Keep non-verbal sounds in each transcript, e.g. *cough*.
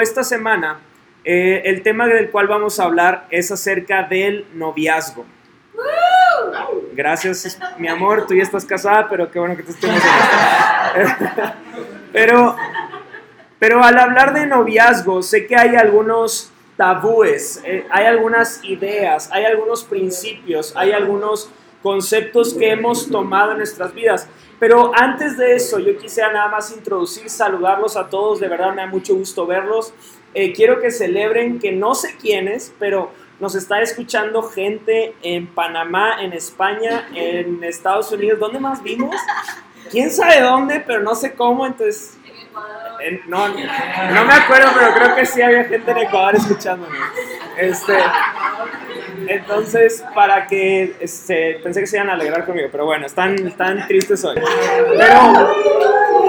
Esta semana, eh, el tema del cual vamos a hablar es acerca del noviazgo. Gracias, mi amor, tú ya estás casada, pero qué bueno que te estemos *laughs* pero, pero al hablar de noviazgo, sé que hay algunos tabúes, eh, hay algunas ideas, hay algunos principios, hay algunos conceptos que hemos tomado en nuestras vidas. Pero antes de eso, yo quisiera nada más introducir, saludarlos a todos, de verdad me da mucho gusto verlos. Eh, quiero que celebren que no sé quiénes, pero nos está escuchando gente en Panamá, en España, en Estados Unidos. ¿Dónde más vimos? ¿Quién sabe dónde? Pero no sé cómo, entonces... no, no me acuerdo, pero creo que sí había gente en Ecuador escuchándome. Este, entonces, para que este, pensé que se iban a alegrar conmigo, pero bueno, están, están tristes hoy. Pero,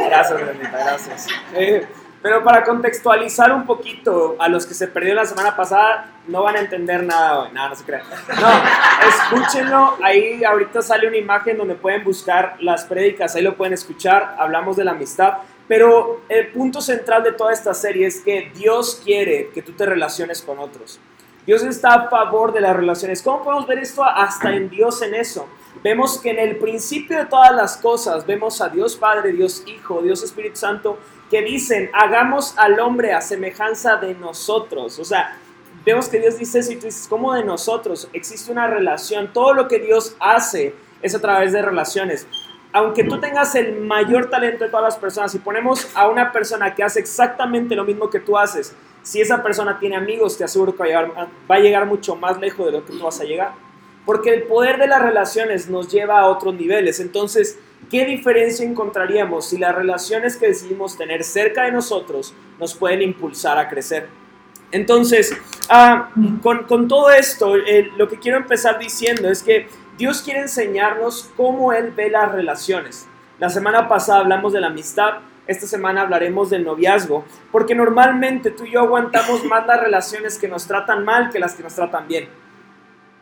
gracias, gracias. Eh, pero para contextualizar un poquito a los que se perdieron la semana pasada, no van a entender nada hoy, nada, no se crean. No, escúchenlo, ahí ahorita sale una imagen donde pueden buscar las prédicas, ahí lo pueden escuchar, hablamos de la amistad. Pero el punto central de toda esta serie es que Dios quiere que tú te relaciones con otros. Dios está a favor de las relaciones. ¿Cómo podemos ver esto hasta en Dios en eso? Vemos que en el principio de todas las cosas vemos a Dios Padre, Dios Hijo, Dios Espíritu Santo que dicen, hagamos al hombre a semejanza de nosotros. O sea, vemos que Dios dice eso y tú dices, ¿cómo de nosotros? Existe una relación. Todo lo que Dios hace es a través de relaciones. Aunque tú tengas el mayor talento de todas las personas y ponemos a una persona que hace exactamente lo mismo que tú haces, si esa persona tiene amigos, te aseguro que va a, llegar, mucho más lejos de lo que tú vas a llegar. Porque el poder de las relaciones nos lleva a otros niveles. Entonces, ¿qué diferencia encontraríamos si las relaciones que decidimos tener cerca de nosotros nos pueden impulsar a crecer? Entonces, ah, con, todo esto, eh, lo que quiero empezar diciendo es que Dios quiere enseñarnos cómo Él ve las relaciones. La semana pasada hablamos de la amistad, esta semana hablaremos del noviazgo, porque normalmente tú y yo aguantamos más las relaciones que nos tratan mal que las que nos tratan bien.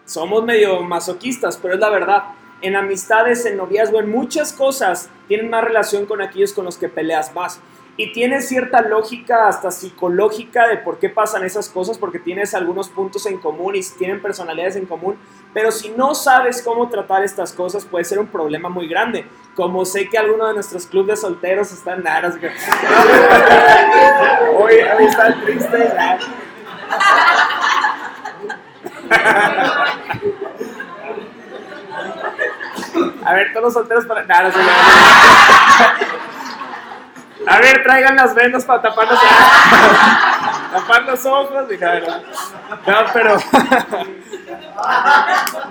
Somos medio masoquistas, pero es la verdad. En amistades, en noviazgo, en muchas cosas, tienen más relación con aquellos con los que peleas más. Y tiene cierta lógica, hasta psicológica, de por qué pasan esas cosas, porque tienes algunos puntos en común y tienen personalidades en común. Pero si no sabes cómo tratar estas cosas, puede ser un problema muy grande. Como sé que algunos de nuestros clubes de solteros están naras. hoy, están tristes. A ver, todos los solteros para. A ver, traigan las vendas para tapar los, tapar los ojos. No, pero *laughs*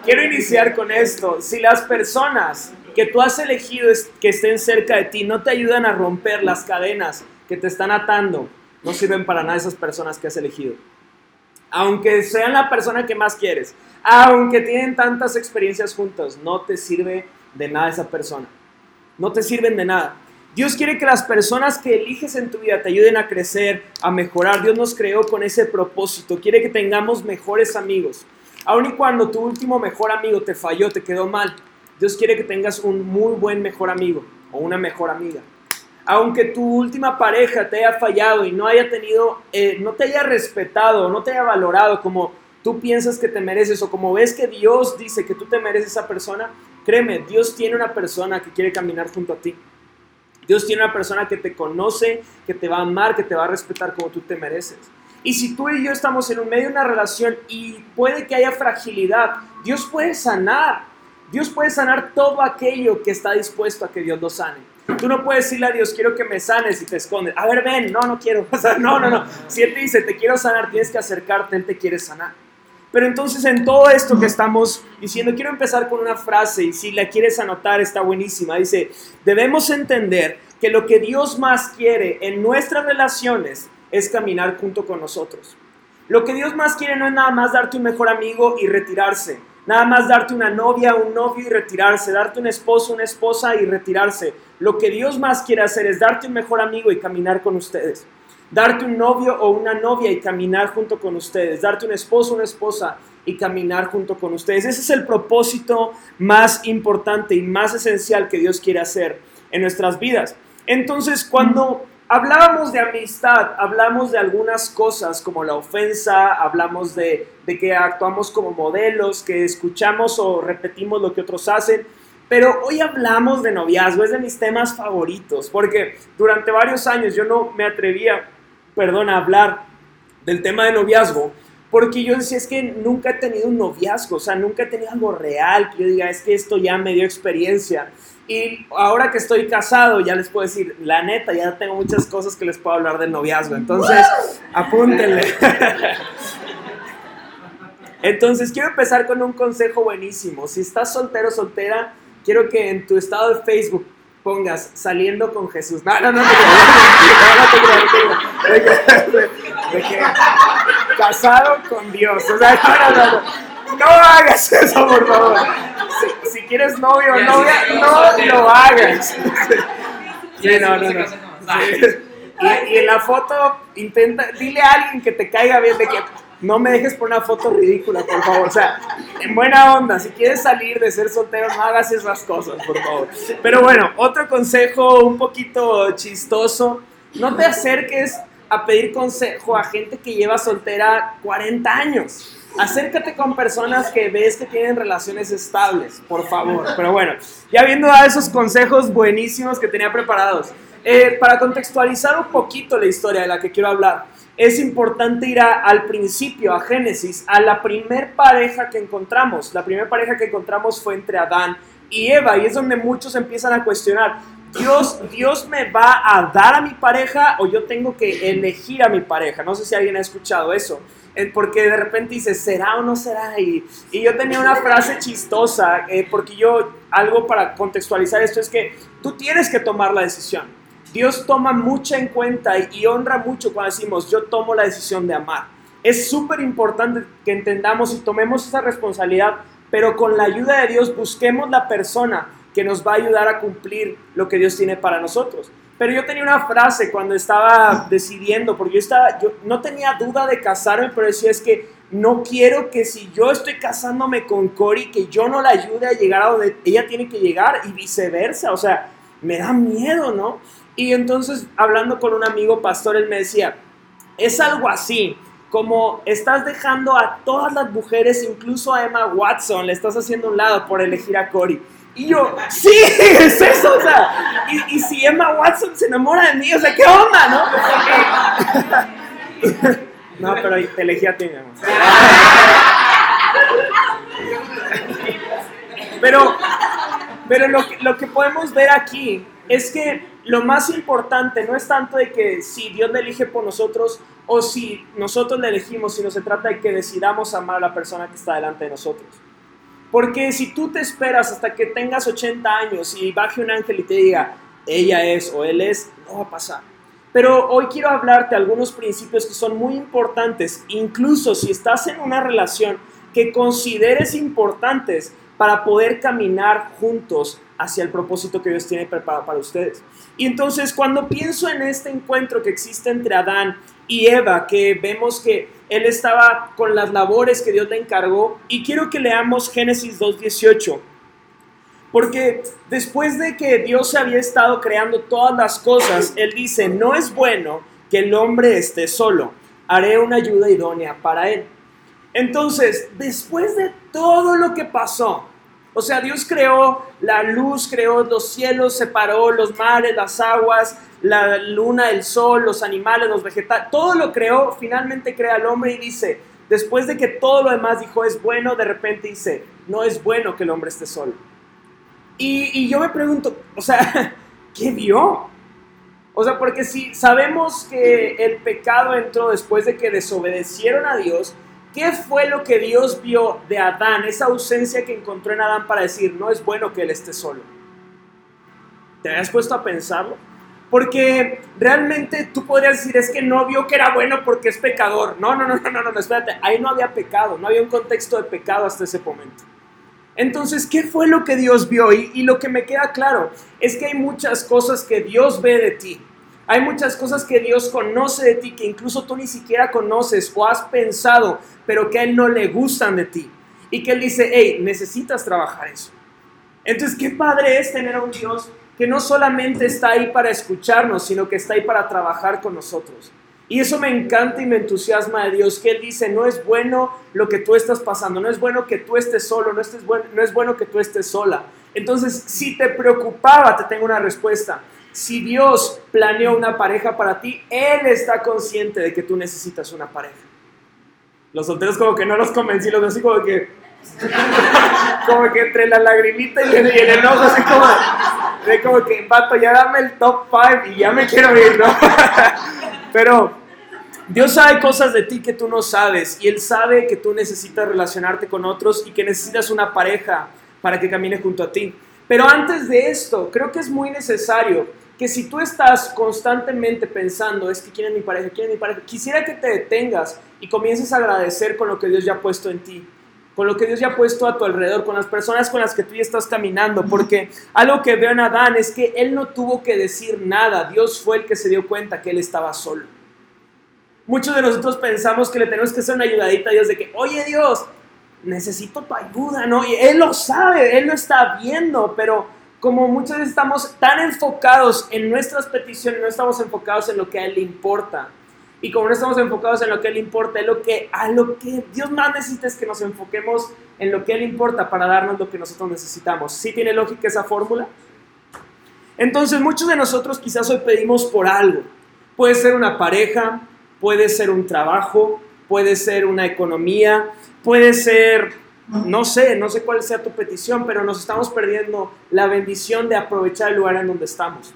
quiero iniciar con esto. Si las personas que tú has elegido que estén cerca de ti no te ayudan a romper las cadenas que te están atando, no sirven para nada esas personas que has elegido. Aunque sean la persona que más quieres, aunque tienen tantas experiencias juntos, no te sirve de nada esa persona. No te sirven de nada. Dios quiere que las personas que eliges en tu vida te ayuden a crecer, a mejorar. Dios nos creó con ese propósito. Quiere que tengamos mejores amigos. Aun y cuando tu último mejor amigo te falló, te quedó mal, Dios quiere que tengas un muy buen mejor amigo o una mejor amiga. Aunque tu última pareja te haya fallado y no haya tenido, eh, no te haya respetado, no te haya valorado como tú piensas que te mereces o como ves que Dios dice que tú te mereces esa persona, créeme, Dios tiene una persona que quiere caminar junto a ti. Dios tiene una persona que te conoce, que te va a amar, que te va a respetar como tú te mereces. Y si tú y yo estamos en un medio de una relación y puede que haya fragilidad, Dios puede sanar. Dios puede sanar todo aquello que está dispuesto a que Dios lo sane. Tú no puedes decirle a Dios, quiero que me sanes y te escondes. A ver, ven, no, no quiero. *laughs* O sea, no, no, no. Si Él te dice, te quiero sanar, tienes que acercarte, Él te quiere sanar. Pero entonces en todo esto que estamos diciendo, quiero empezar con una frase y si la quieres anotar está buenísima. Dice, debemos entender que lo que Dios más quiere en nuestras relaciones es caminar junto con nosotros. Lo que Dios más quiere no es nada más darte un mejor amigo y retirarse. Nada más darte una novia, un novio y retirarse, darte un esposo, una esposa y retirarse. Lo que Dios más quiere hacer es darte un mejor amigo y caminar con ustedes darte un novio o una novia y caminar junto con ustedes, darte un esposo o una esposa y caminar junto con ustedes. Ese es el propósito más importante y más esencial que Dios quiere hacer en nuestras vidas. Entonces, cuando hablábamos de amistad, hablamos de algunas cosas como la ofensa, hablamos de, de que actuamos como modelos, que escuchamos o repetimos lo que otros hacen. Pero hoy hablamos de noviazgo, es de mis temas favoritos, porque durante varios años yo no me atrevía, perdón, a hablar del tema de noviazgo, porque yo decía, es que nunca he tenido un noviazgo, o sea, nunca he tenido algo real, que yo diga, es que esto ya me dio experiencia. Y ahora que estoy casado, ya les puedo decir, la neta, ya tengo muchas cosas que les puedo hablar del noviazgo. Entonces, apúntenle. *laughs* Entonces, quiero empezar con un consejo buenísimo. Si estás soltero o soltera, quiero que en tu estado de Facebook pongas saliendo con Jesús. No, no, no, no, casado con Dios. O sea, no, hagas eso, por favor. Si, si quieres novio o novia, no lo hagas. Sí, no, no, no. Y, y, en la foto, intenta, dile a alguien que te caiga bien de que no me dejes por una foto ridícula, por favor. O sea, en buena onda, si quieres salir de ser soltero, no hagas esas cosas, por favor. Pero bueno, otro consejo un poquito chistoso, no te acerques a pedir consejo a gente que lleva soltera 40 años. Acércate con personas que ves que tienen relaciones estables, por favor. Pero bueno, ya viendo dado esos consejos buenísimos que tenía preparados, eh, para contextualizar un poquito la historia de la que quiero hablar, es importante ir al principio, a Génesis, a la primer pareja que encontramos. La primera pareja que encontramos fue entre Adán y Eva, y es donde muchos empiezan a cuestionar, Dios, Dios me va a dar a mi pareja o yo tengo que elegir a mi pareja. No sé si alguien ha escuchado eso. Eh, porque de repente dice, ¿será o no será? Y, y yo tenía una frase chistosa, eh, porque yo, algo para contextualizar esto es que tú tienes que tomar la decisión. Dios toma mucho en cuenta y, honra mucho cuando decimos, yo tomo la decisión de amar. Es súper importante que entendamos y tomemos esa responsabilidad, pero con la ayuda de Dios busquemos la persona que nos va a ayudar a cumplir lo que Dios tiene para nosotros. Pero yo tenía una frase cuando estaba decidiendo, porque yo, estaba, yo no tenía duda de casarme, pero decía es que no quiero que si yo estoy casándome con Cory, que yo no la ayude a llegar a donde ella tiene que llegar y viceversa. O sea, me da miedo, ¿no? Y entonces, hablando con un amigo pastor, él me decía, es algo así, como estás dejando a todas las mujeres, incluso a Emma Watson, le estás haciendo un lado por elegir a Cory. Y yo, sí, *laughs* es eso, o sea, y, si Emma Watson se enamora de mí, o sea, ¿qué onda, no? *laughs* no, pero te elegí a ti, mi amor. Pero, pero lo, que, lo que podemos ver aquí es que lo más importante no es tanto de que si Dios le elige por nosotros o si nosotros le elegimos, sino se trata de que decidamos amar a la persona que está delante de nosotros. Porque si tú te esperas hasta que tengas 80 años y baje un ángel y te diga, ella es o él es, no va a pasar. Pero hoy quiero hablarte algunos principios que son muy importantes, incluso si estás en una relación que consideres importantes para poder caminar juntos hacia el propósito que Dios tiene preparado para ustedes. Y entonces cuando pienso en este encuentro que existe entre Adán y Eva, que vemos que él estaba con las labores que Dios le encargó, y quiero que leamos Génesis 2.18, porque después de que Dios había estado creando todas las cosas, Él dice, no es bueno que el hombre esté solo, haré una ayuda idónea para él. Entonces, después de todo lo que pasó, o sea, Dios creó la luz, creó los cielos, separó los mares, las aguas, la luna, el sol, los animales, los vegetales, todo lo creó, finalmente crea al hombre y dice, después de que todo lo demás dijo es bueno, de repente dice, no es bueno que el hombre esté solo. Y, y yo me pregunto, o sea, *laughs* ¿qué vio? O sea, porque si sabemos que el pecado entró después de que desobedecieron a Dios, ¿Qué fue lo que Dios vio de Adán? Esa ausencia que encontró en Adán para decir, no es bueno que él esté solo. ¿Te habías puesto a pensarlo? Porque realmente tú podrías decir, es que no vio que era bueno porque es pecador. No, no, no, no, no, no, espérate. Ahí no había pecado, no había un contexto de pecado hasta ese momento. Entonces, ¿qué fue lo que Dios vio? Y, y lo que me queda claro es que hay muchas cosas que Dios ve de ti hay muchas cosas que Dios conoce de ti que incluso tú ni siquiera conoces o has pensado, pero que a Él no le gustan de ti. Y que Él dice, hey, necesitas trabajar eso. Entonces, qué padre es tener a un Dios que no solamente está ahí para escucharnos, sino que está ahí para trabajar con nosotros. Y eso me encanta y me entusiasma de Dios, que Él dice, no es bueno lo que tú estás pasando, no es bueno que tú estés solo, no, no es bueno que tú estés sola. Entonces, si te preocupaba, te tengo una respuesta. Si Dios planeó una pareja para ti, Él está consciente de que tú necesitas una pareja. Los solteros como que no los convencí, los así como que... *laughs* como que entre la lagrimita y el, enojo, así como... De como que, vato, ya dame el top 5 y ya me quiero ir, ¿no? *laughs* Pero Dios sabe cosas de ti que tú no sabes y Él sabe que tú necesitas relacionarte con otros y que necesitas una pareja para que camine junto a ti. Pero antes de esto, creo que es muy necesario que si tú estás constantemente pensando, es que quién es mi pareja, quién es mi pareja, quisiera que te detengas y comiences a agradecer con lo que Dios ya ha puesto en ti, con lo que Dios ya ha puesto a tu alrededor, con las personas con las que tú ya estás caminando, porque algo que veo en Adán es que él no tuvo que decir nada, Dios fue el que se dio cuenta que él estaba solo. Muchos de nosotros pensamos que le tenemos que hacer una ayudadita a Dios de que, oye Dios, necesito tu ayuda, ¿no? Y Él lo sabe, Él lo está viendo, pero como muchas veces estamos tan enfocados en nuestras peticiones, no estamos enfocados en lo que a Él le importa. Y como no estamos enfocados en lo que a Él importa, es lo que, a lo que Dios más necesita es que nos enfoquemos en lo que a Él importa para darnos lo que nosotros necesitamos. ¿Sí tiene lógica esa fórmula? Entonces muchos de nosotros quizás hoy pedimos por algo. Puede ser una pareja, puede ser un trabajo, puede ser una economía, puede ser, no sé, no sé cuál sea tu petición, pero nos estamos perdiendo la bendición de aprovechar el lugar en donde estamos.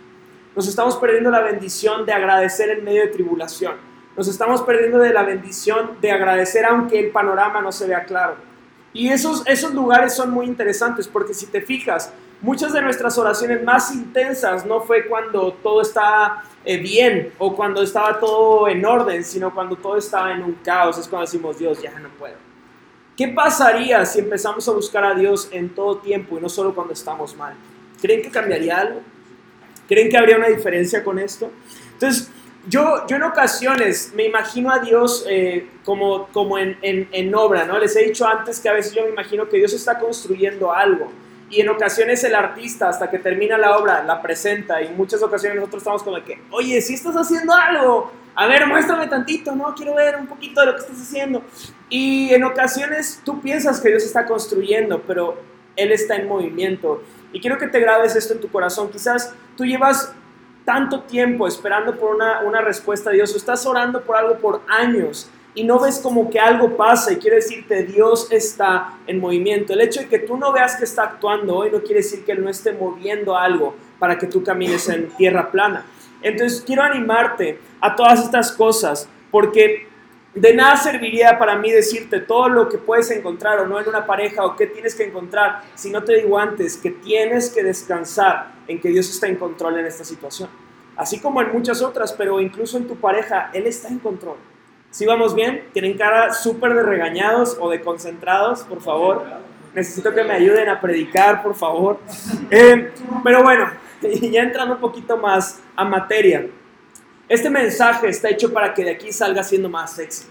Nos estamos perdiendo la bendición de agradecer en medio de tribulación. Nos estamos perdiendo de la bendición de agradecer aunque el panorama no se vea claro. Y esos, esos lugares son muy interesantes porque si te fijas, muchas de nuestras oraciones más intensas no fue cuando todo está eh, bien o cuando estaba todo en orden, sino cuando todo estaba en un caos. Es cuando decimos, Dios, ya no puedo. ¿Qué pasaría si empezamos a buscar a Dios en todo tiempo y no solo cuando estamos mal? ¿Creen que cambiaría algo? ¿Creen que habría una diferencia con esto? Entonces, yo, yo en ocasiones me imagino a Dios eh, como, como en, en, en obra, ¿no? Les he dicho antes que a veces yo me imagino que Dios está construyendo algo y en ocasiones el artista, hasta que termina la obra, la presenta. Y en muchas ocasiones nosotros estamos como que, oye, si estás haciendo algo, a ver, muéstrame tantito, ¿no? Quiero ver un poquito de lo que estás haciendo. Y en ocasiones tú piensas que Dios está construyendo, pero Él está en movimiento. Y quiero que te grabes esto en tu corazón. Quizás tú llevas tanto tiempo esperando por una, una respuesta de Dios o estás orando por algo por años y no ves como que algo pasa y quiere decirte Dios está en movimiento. El hecho de que tú no veas que está actuando hoy no quiere decir que Él no esté moviendo algo para que tú camines en tierra plana. Entonces quiero animarte a todas estas cosas porque de nada serviría para mí decirte todo lo que puedes encontrar o no en una pareja o qué tienes que encontrar si no te digo antes que tienes que descansar en que Dios está en control en esta situación. Así como en muchas otras, pero incluso en tu pareja, Él está en control. Si vamos bien? ¿Tienen cara súper de regañados o de concentrados? Por favor. Necesito que me ayuden a predicar, por favor. Eh, pero bueno, *laughs* ya entrando un poquito más a materia. Este mensaje está hecho para que de aquí salga siendo más sexy.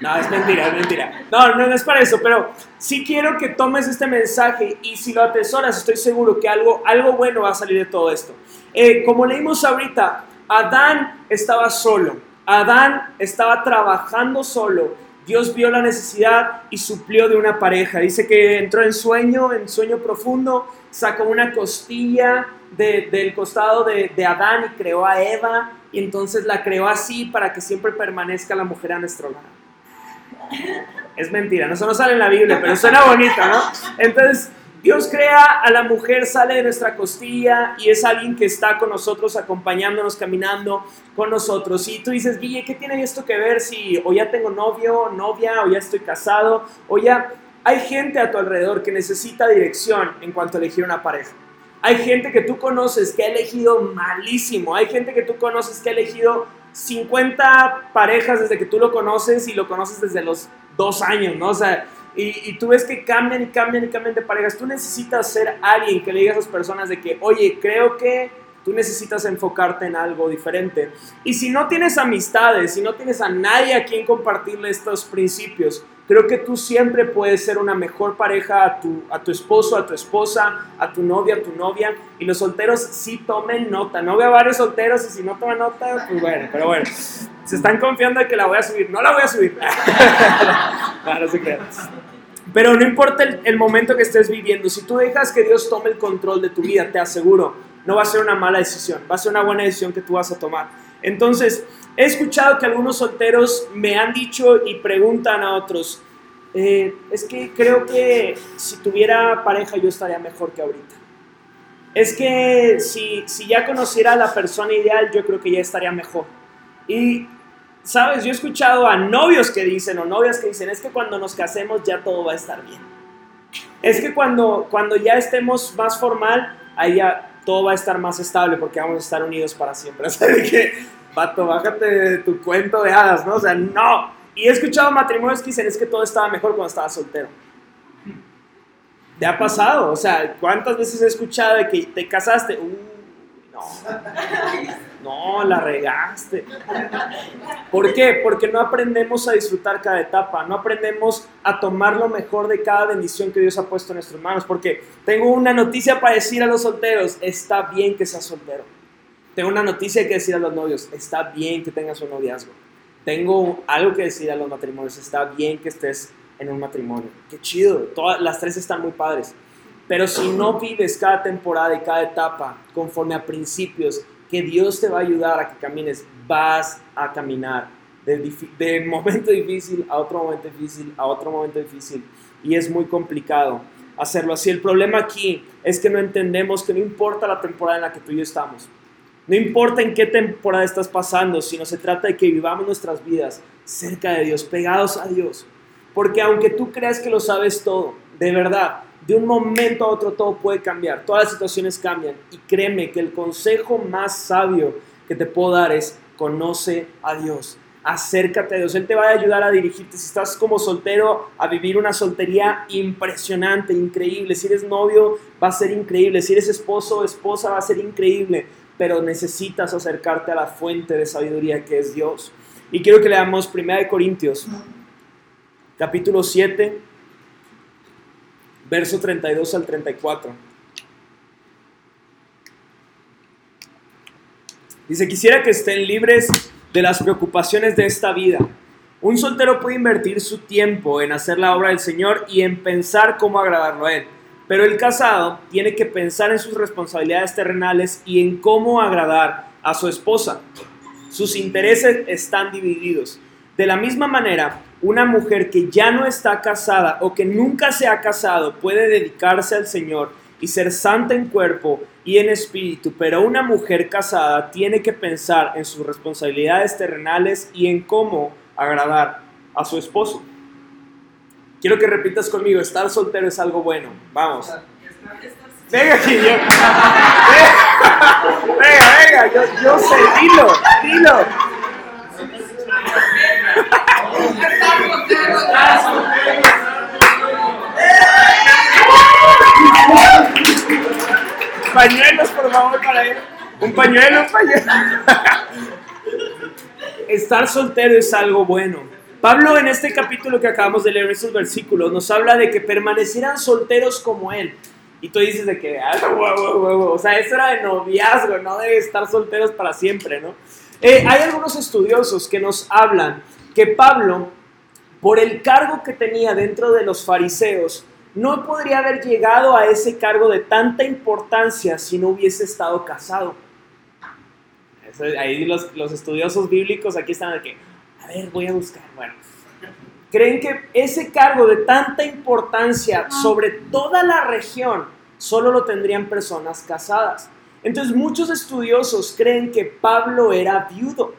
No, es mentira, es mentira. No, no, es para eso, pero sí quiero que tomes este mensaje y si lo atesoras, estoy seguro que algo, algo bueno va a salir de todo esto. Eh, como leímos ahorita, Adán estaba solo. Adán estaba trabajando solo. Dios vio la necesidad y suplió de una pareja. Dice que entró en sueño, en sueño profundo, sacó una costilla del costado de, Adán y creó a Eva. Y entonces la creó así para que siempre permanezca la mujer a nuestro lado. Es mentira, eso no sale en la Biblia, pero suena bonito, ¿no? Entonces Dios crea a la mujer, sale de nuestra costilla y es alguien que está con nosotros, acompañándonos, caminando con nosotros. Y tú dices, Guille, ¿qué tiene esto que ver si o ya tengo novio, novia, o ya estoy casado, o ya hay gente a tu alrededor que necesita dirección en cuanto a elegir una pareja? Hay gente que tú conoces que ha elegido malísimo, hay gente que tú conoces que ha elegido 50 parejas desde que tú lo conoces y lo conoces desde los dos años, ¿no? O sea, y, tú ves que cambian y cambian y cambian de parejas. Tú necesitas ser alguien que le diga a esas personas de que, oye, creo que Tú necesitas enfocarte en algo diferente. Y si no tienes amistades, si no tienes a nadie a quien compartirle estos principios, creo que tú siempre puedes ser una mejor pareja a tu, a tu esposo, a tu esposa, a tu novia, a tu novia. Y los solteros sí tomen nota. No veo varios solteros y si no toman nota, pues bueno, pero bueno. Se están confiando de que la voy a subir. No la voy a subir. *laughs* no, no se crean. Pero no importa el, el, momento que estés viviendo, si tú dejas que Dios tome el control de tu vida, te aseguro, no va a ser una mala decisión, va a ser una buena decisión que tú vas a tomar. Entonces, he escuchado que algunos solteros me han dicho y preguntan a otros, eh, es que creo que si tuviera pareja yo estaría mejor que ahorita. Es que si, si ya conociera a la persona ideal, yo creo que ya estaría mejor. Y sabes, yo he escuchado a novios que dicen o novias que dicen, es que cuando nos casemos ya todo va a estar bien. Es que cuando, cuando ya estemos más formal, ahí ya todo va a estar más estable porque vamos a estar unidos para siempre. *laughs* De que, vato, bájate de tu cuento de hadas, ¿no? O sea, no. Y he escuchado matrimonios que dicen, es que todo estaba mejor cuando estaba soltero. ¿Te ha pasado? O sea, ¿cuántas veces he escuchado de que te casaste? Uy, no. No, la regaste. ¿Por qué? Porque no aprendemos a disfrutar cada etapa, no aprendemos a tomar lo mejor de cada bendición que Dios ha puesto en nuestras manos. Porque tengo una noticia para decir a los solteros, está bien que seas soltero. Tengo una noticia que decir a los novios, está bien que tengas un noviazgo. Tengo algo que decir a los matrimonios, está bien que estés en un matrimonio. Qué chido, todas las tres están muy padres. Pero si no vives cada temporada y cada etapa conforme a principios que Dios te va a ayudar a que camines, vas a caminar de, de momento difícil a otro momento difícil, a otro momento difícil. Y es muy complicado hacerlo así. El problema aquí es que no entendemos que no importa la temporada en la que tú y yo estamos. No importa en qué temporada estás pasando, sino se trata de que vivamos nuestras vidas cerca de Dios, pegados a Dios. Porque aunque tú creas que lo sabes todo, de verdad, de un momento a otro todo puede cambiar, todas las situaciones cambian. Y créeme que el consejo más sabio que te puedo dar es conoce a Dios, acércate a Dios, Él te va a ayudar a dirigirte. Si estás como soltero, a vivir una soltería impresionante, increíble. Si eres novio, va a ser increíble. Si eres esposo o esposa, va a ser increíble. Pero necesitas acercarte a la fuente de sabiduría que es Dios. Y quiero que leamos 1 Corintios, capítulo 7 verso 32 al 34. Dice, quisiera que estén libres de las preocupaciones de esta vida. Un soltero puede invertir su tiempo en hacer la obra del Señor y en pensar cómo agradarlo a Él. Pero el casado tiene que pensar en sus responsabilidades terrenales y en cómo agradar a su esposa. Sus intereses están divididos. De la misma manera, una mujer que ya no está casada o que nunca se ha casado puede dedicarse al Señor y ser santa en cuerpo y en espíritu, pero una mujer casada tiene que pensar en sus responsabilidades terrenales y en cómo agradar a su esposo. Quiero que repitas conmigo, estar soltero es algo bueno. Vamos. Venga aquí, yo. Venga, venga, yo, yo sé, dilo, dilo. Pañuelos, por favor, para él. Un pañuelo, un pañuelo. Estar soltero es algo bueno. Pablo en este capítulo que acabamos de leer, estos versículos, nos habla de que permanecerán solteros como él. Y tú dices de que, ah, o sea, eso era de noviazgo, no de estar solteros para siempre, ¿no? Eh, hay algunos estudiosos que nos hablan que Pablo, por el cargo que tenía dentro de los fariseos, no podría haber llegado a ese cargo de tanta importancia si no hubiese estado casado. ahí los, los, estudiosos bíblicos aquí están de que, a ver, voy a buscar. Bueno, creen que ese cargo de tanta importancia sobre toda la región solo lo tendrían personas casadas. Entonces muchos estudiosos creen que Pablo era viudo.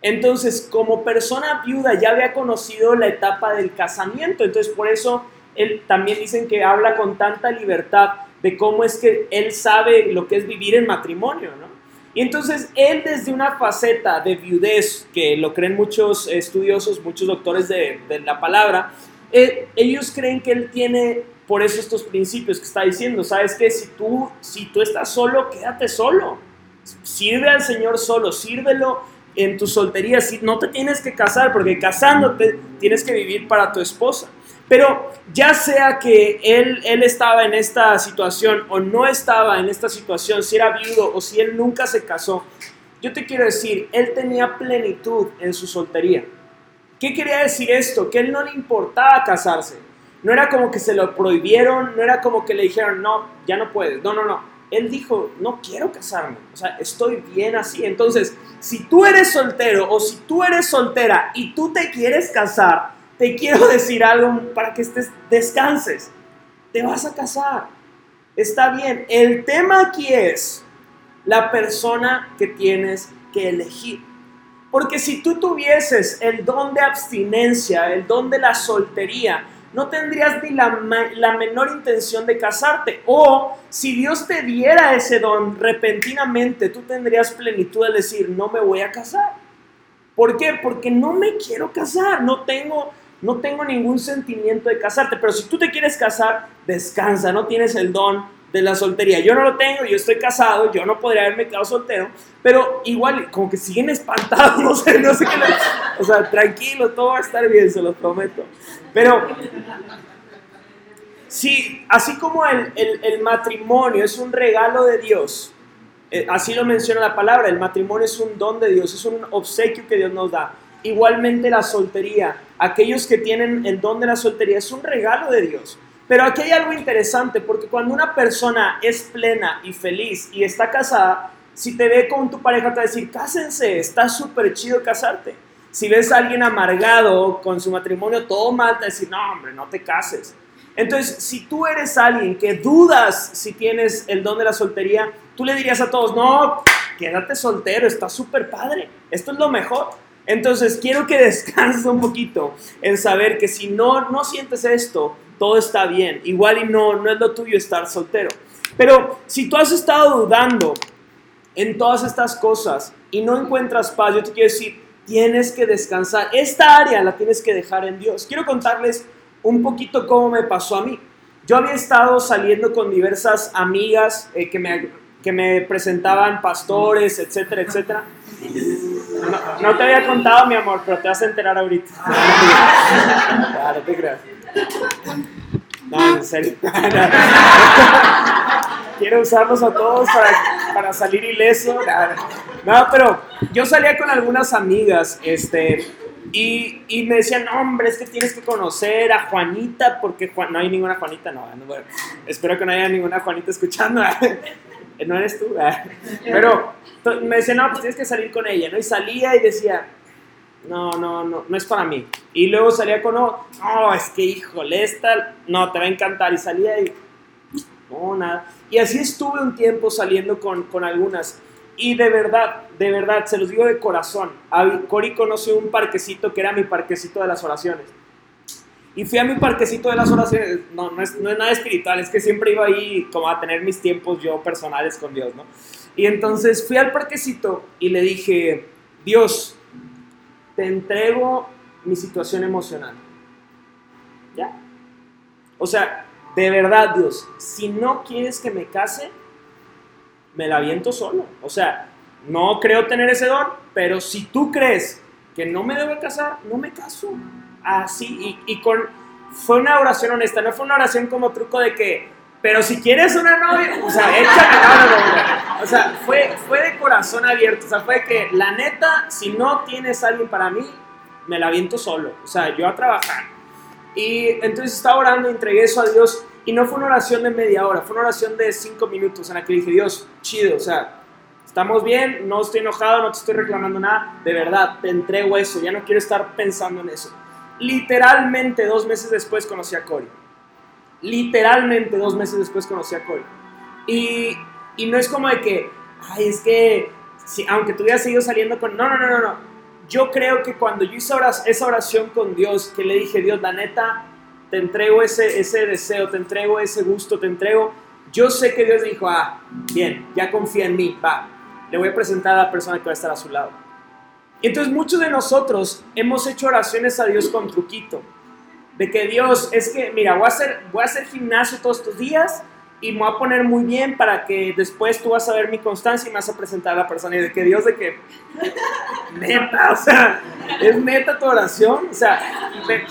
Entonces, como persona viuda ya había conocido la etapa del casamiento. Entonces, por eso él también dicen que habla con tanta libertad de cómo es que él sabe lo que es vivir en matrimonio, ¿no? Y entonces él desde una faceta de viudez, que lo creen muchos estudiosos, muchos doctores de, la palabra, eh, ellos creen que él tiene por eso estos principios que está diciendo, ¿sabes qué? Si tú, si tú estás solo, quédate solo. Sirve al Señor solo, sírvelo en tu soltería. No te tienes que casar, porque casándote tienes que vivir para tu esposa. Pero ya sea que él, él estaba en esta situación o no estaba en esta situación, si era viudo o si él nunca se casó, yo te quiero decir, él tenía plenitud en su soltería. ¿Qué quería decir esto? Que él no le importaba casarse. No era como que se lo prohibieron, no era como que le dijeron, no, ya no puedes. No, no, no. Él dijo, no quiero casarme. O sea, estoy bien así. Entonces, si tú eres soltero o si tú eres soltera y tú te quieres casar, te quiero decir algo para que estés, descanses. Te vas a casar. Está bien. El tema aquí es la persona que tienes que elegir. Porque si tú tuvieses el don de abstinencia, el don de la soltería, no tendrías ni la, la, menor intención de casarte. O si Dios te diera ese don repentinamente, tú tendrías plenitud de decir, no me voy a casar. ¿Por qué? Porque no me quiero casar, no tengo, no tengo ningún sentimiento de casarte. Pero si tú te quieres casar, descansa, no tienes el don de la soltería. Yo no lo tengo, yo estoy casado, yo no podría haberme quedado soltero, pero igual, como que siguen espantados, *laughs* no sé, no sé qué. o sea, tranquilo, todo va a estar bien, se los prometo. Pero, sí, así como el, el, matrimonio es un regalo de Dios, eh, así lo menciona la palabra, el matrimonio es un don de Dios, es un obsequio que Dios nos da. Igualmente la soltería, aquellos que tienen el don de la soltería, es un regalo de Dios. Pero aquí hay algo interesante, porque cuando una persona es plena y feliz y está casada, si te ve con tu pareja te va a decir, cásense, está súper chido casarte. Si ves a alguien amargado con su matrimonio todo mal, te va a decir, no, hombre, no te cases. Entonces, si tú eres alguien que dudas si tienes el don de la soltería, tú le dirías a todos, no, quédate soltero, está súper padre, esto es lo mejor. Entonces, quiero que *laughs* descanses un poquito en saber que si no, no sientes esto, todo está bien. Igual y no, no es lo tuyo estar soltero. Pero si tú has estado dudando en todas estas cosas y no encuentras paz, yo te quiero decir, tienes que descansar. Esta área la tienes que dejar en Dios. Quiero contarles un poquito cómo me pasó a mí. Yo había estado saliendo con diversas amigas eh, que, me, que me presentaban pastores, etcétera, etcétera. No, *laughs* no, te había contado, mi amor, pero te vas a enterar ahorita. *laughs* Claro, te creas. No, en serio. *laughs* Quiero usarlos a todos para, para salir ileso. No, pero yo salía con algunas amigas, este, y, y, me decían, no, hombre, es que tienes que conocer a Juanita, porque no hay ninguna Juanita, no, bueno, espero que no haya ninguna Juanita escuchando, no eres tú, pero me decían, no, pues tienes que salir con ella, ¿no? Y salía y decía, no, no, no, no es para mí. Y luego salía con, no, no, es que híjole, esta, no, te va a encantar. Y salía y, no, nada. Y así estuve un tiempo saliendo con, con algunas. Y de verdad, de verdad, se los digo de corazón. Cori conoció un parquecito que era mi parquecito de las oraciones. Y fui a mi parquecito de las oraciones. No, no es, no es nada espiritual, es que siempre iba ahí como a tener mis tiempos yo personales con Dios, ¿no? Y entonces fui al parquecito y le dije, Dios, te entrego mi situación emocional. ¿Ya? O sea, de verdad, Dios, si no quieres que me case, me la aviento solo. O sea, no creo tener ese don, pero si tú crees que no me debo casar, no me caso. Así, y, y con... Fue una oración honesta, no fue una oración como truco de que, pero si quieres una novia, o sea, échame O sea, fue, fue de corazón abierto. O sea, fue que la neta, si no tienes alguien para mí, me la viento solo. O sea, yo a trabajar. Y entonces estaba orando, entregué eso a Dios. Y no fue una oración de media hora, fue una oración de cinco minutos en la que dije, Dios, chido, o sea, estamos bien, no estoy enojado, no te estoy reclamando nada. De verdad, te entrego eso, ya no quiero estar pensando en eso. Literalmente dos meses después conocí a Cory literalmente dos meses después conocí a Cory. Y, y no es como de que, ay, es que, si, aunque tú hubieras seguido saliendo con... No, no, no, no. Yo creo que cuando yo hice esa oración con Dios, que le dije, Dios, la neta, te entrego ese, ese deseo, te entrego ese gusto, te entrego... Yo sé que Dios dijo, ah, bien, ya confía en mí, va, le voy a presentar a la persona que va a estar a su lado. Entonces muchos de nosotros hemos hecho oraciones a Dios con truquito de que Dios, es que, mira, voy a hacer, voy a hacer gimnasio todos estos días y me voy a poner muy bien para que después tú vas a ver mi constancia y me vas a presentar a la persona y de que Dios de que neta, o sea, es neta tu oración, o sea,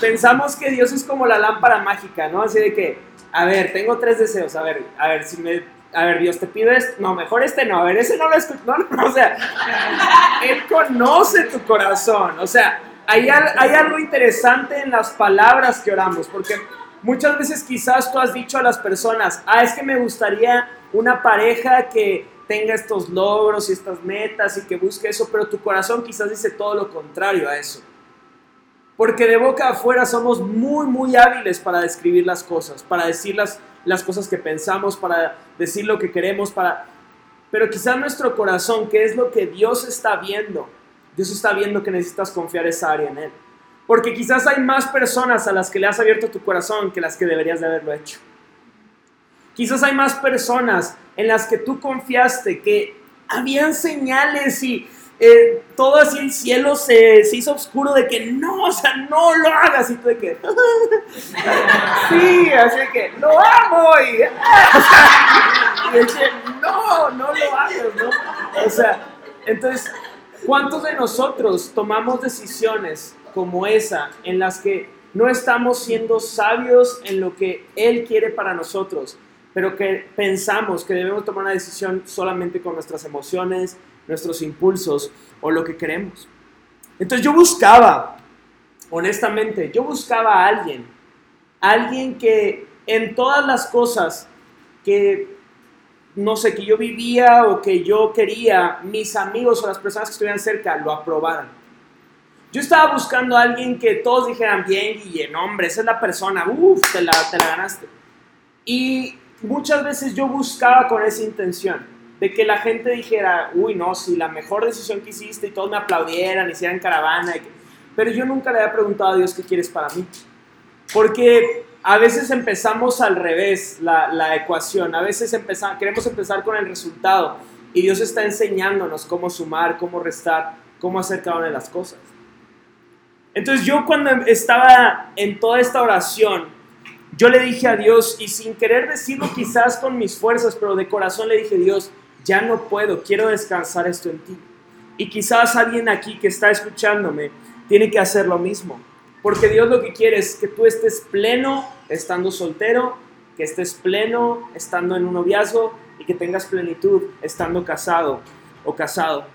pensamos que Dios es como la lámpara mágica, ¿no? Así de que, a ver, tengo tres deseos, a ver, a ver, si me, a ver, Dios te pide esto, no, mejor este no, a ver, ese no lo escucho, no, no, o sea, Él conoce tu corazón, o sea, hay, hay algo interesante en las palabras que oramos, porque Muchas veces quizás tú has dicho a las personas, ah, es que me gustaría una pareja que tenga estos logros y estas metas y que busque eso, pero tu corazón quizás dice todo lo contrario a eso. Porque de boca afuera somos muy, muy hábiles para describir las cosas, para decir las, cosas que pensamos, para decir lo que queremos, para... Pero quizás nuestro corazón, que es lo que Dios está viendo, Dios está viendo que necesitas confiar esa área en Él. Porque quizás hay más personas a las que le has abierto tu corazón que las que deberías de haberlo hecho. Quizás hay más personas en las que tú confiaste que habían señales y eh, todo así el cielo se, hizo oscuro de que no, o sea, no lo hagas. Y tú de que, *laughs* sí, así que lo amo. Y, *laughs* y no, no lo hagas, ¿no? O sea, entonces, ¿cuántos de nosotros tomamos decisiones como esa, en las que no estamos siendo sabios en lo que Él quiere para nosotros, pero que pensamos que debemos tomar una decisión solamente con nuestras emociones, nuestros impulsos o lo que queremos. Entonces yo buscaba, honestamente, yo buscaba a alguien, alguien que en todas las cosas que, no sé, que yo vivía o que yo quería, mis amigos o las personas que estuvieran cerca lo aprobaran yo estaba buscando a alguien que todos dijeran, bien, Guille, hombre, esa es la persona, uff, la, te la ganaste. Y muchas veces yo buscaba con esa intención, de que la gente dijera, uy, no, sí, la mejor decisión que hiciste y todos me aplaudieran, hicieran caravana. Pero yo nunca le había preguntado a Dios qué quieres para mí. Porque a veces empezamos al revés la, la ecuación, a veces empezamos, queremos empezar con el resultado y Dios está enseñándonos cómo sumar, cómo restar, cómo hacer cada una de las cosas. Entonces yo cuando estaba en toda esta oración, yo le dije a Dios, y sin querer decirlo quizás con mis fuerzas, pero de corazón le dije, Dios, ya no puedo, quiero descansar esto en ti. Y quizás alguien aquí que está escuchándome tiene que hacer lo mismo. Porque Dios lo que quiere es que tú estés pleno estando soltero, que estés pleno estando en un noviazgo y que tengas plenitud estando casado o casado.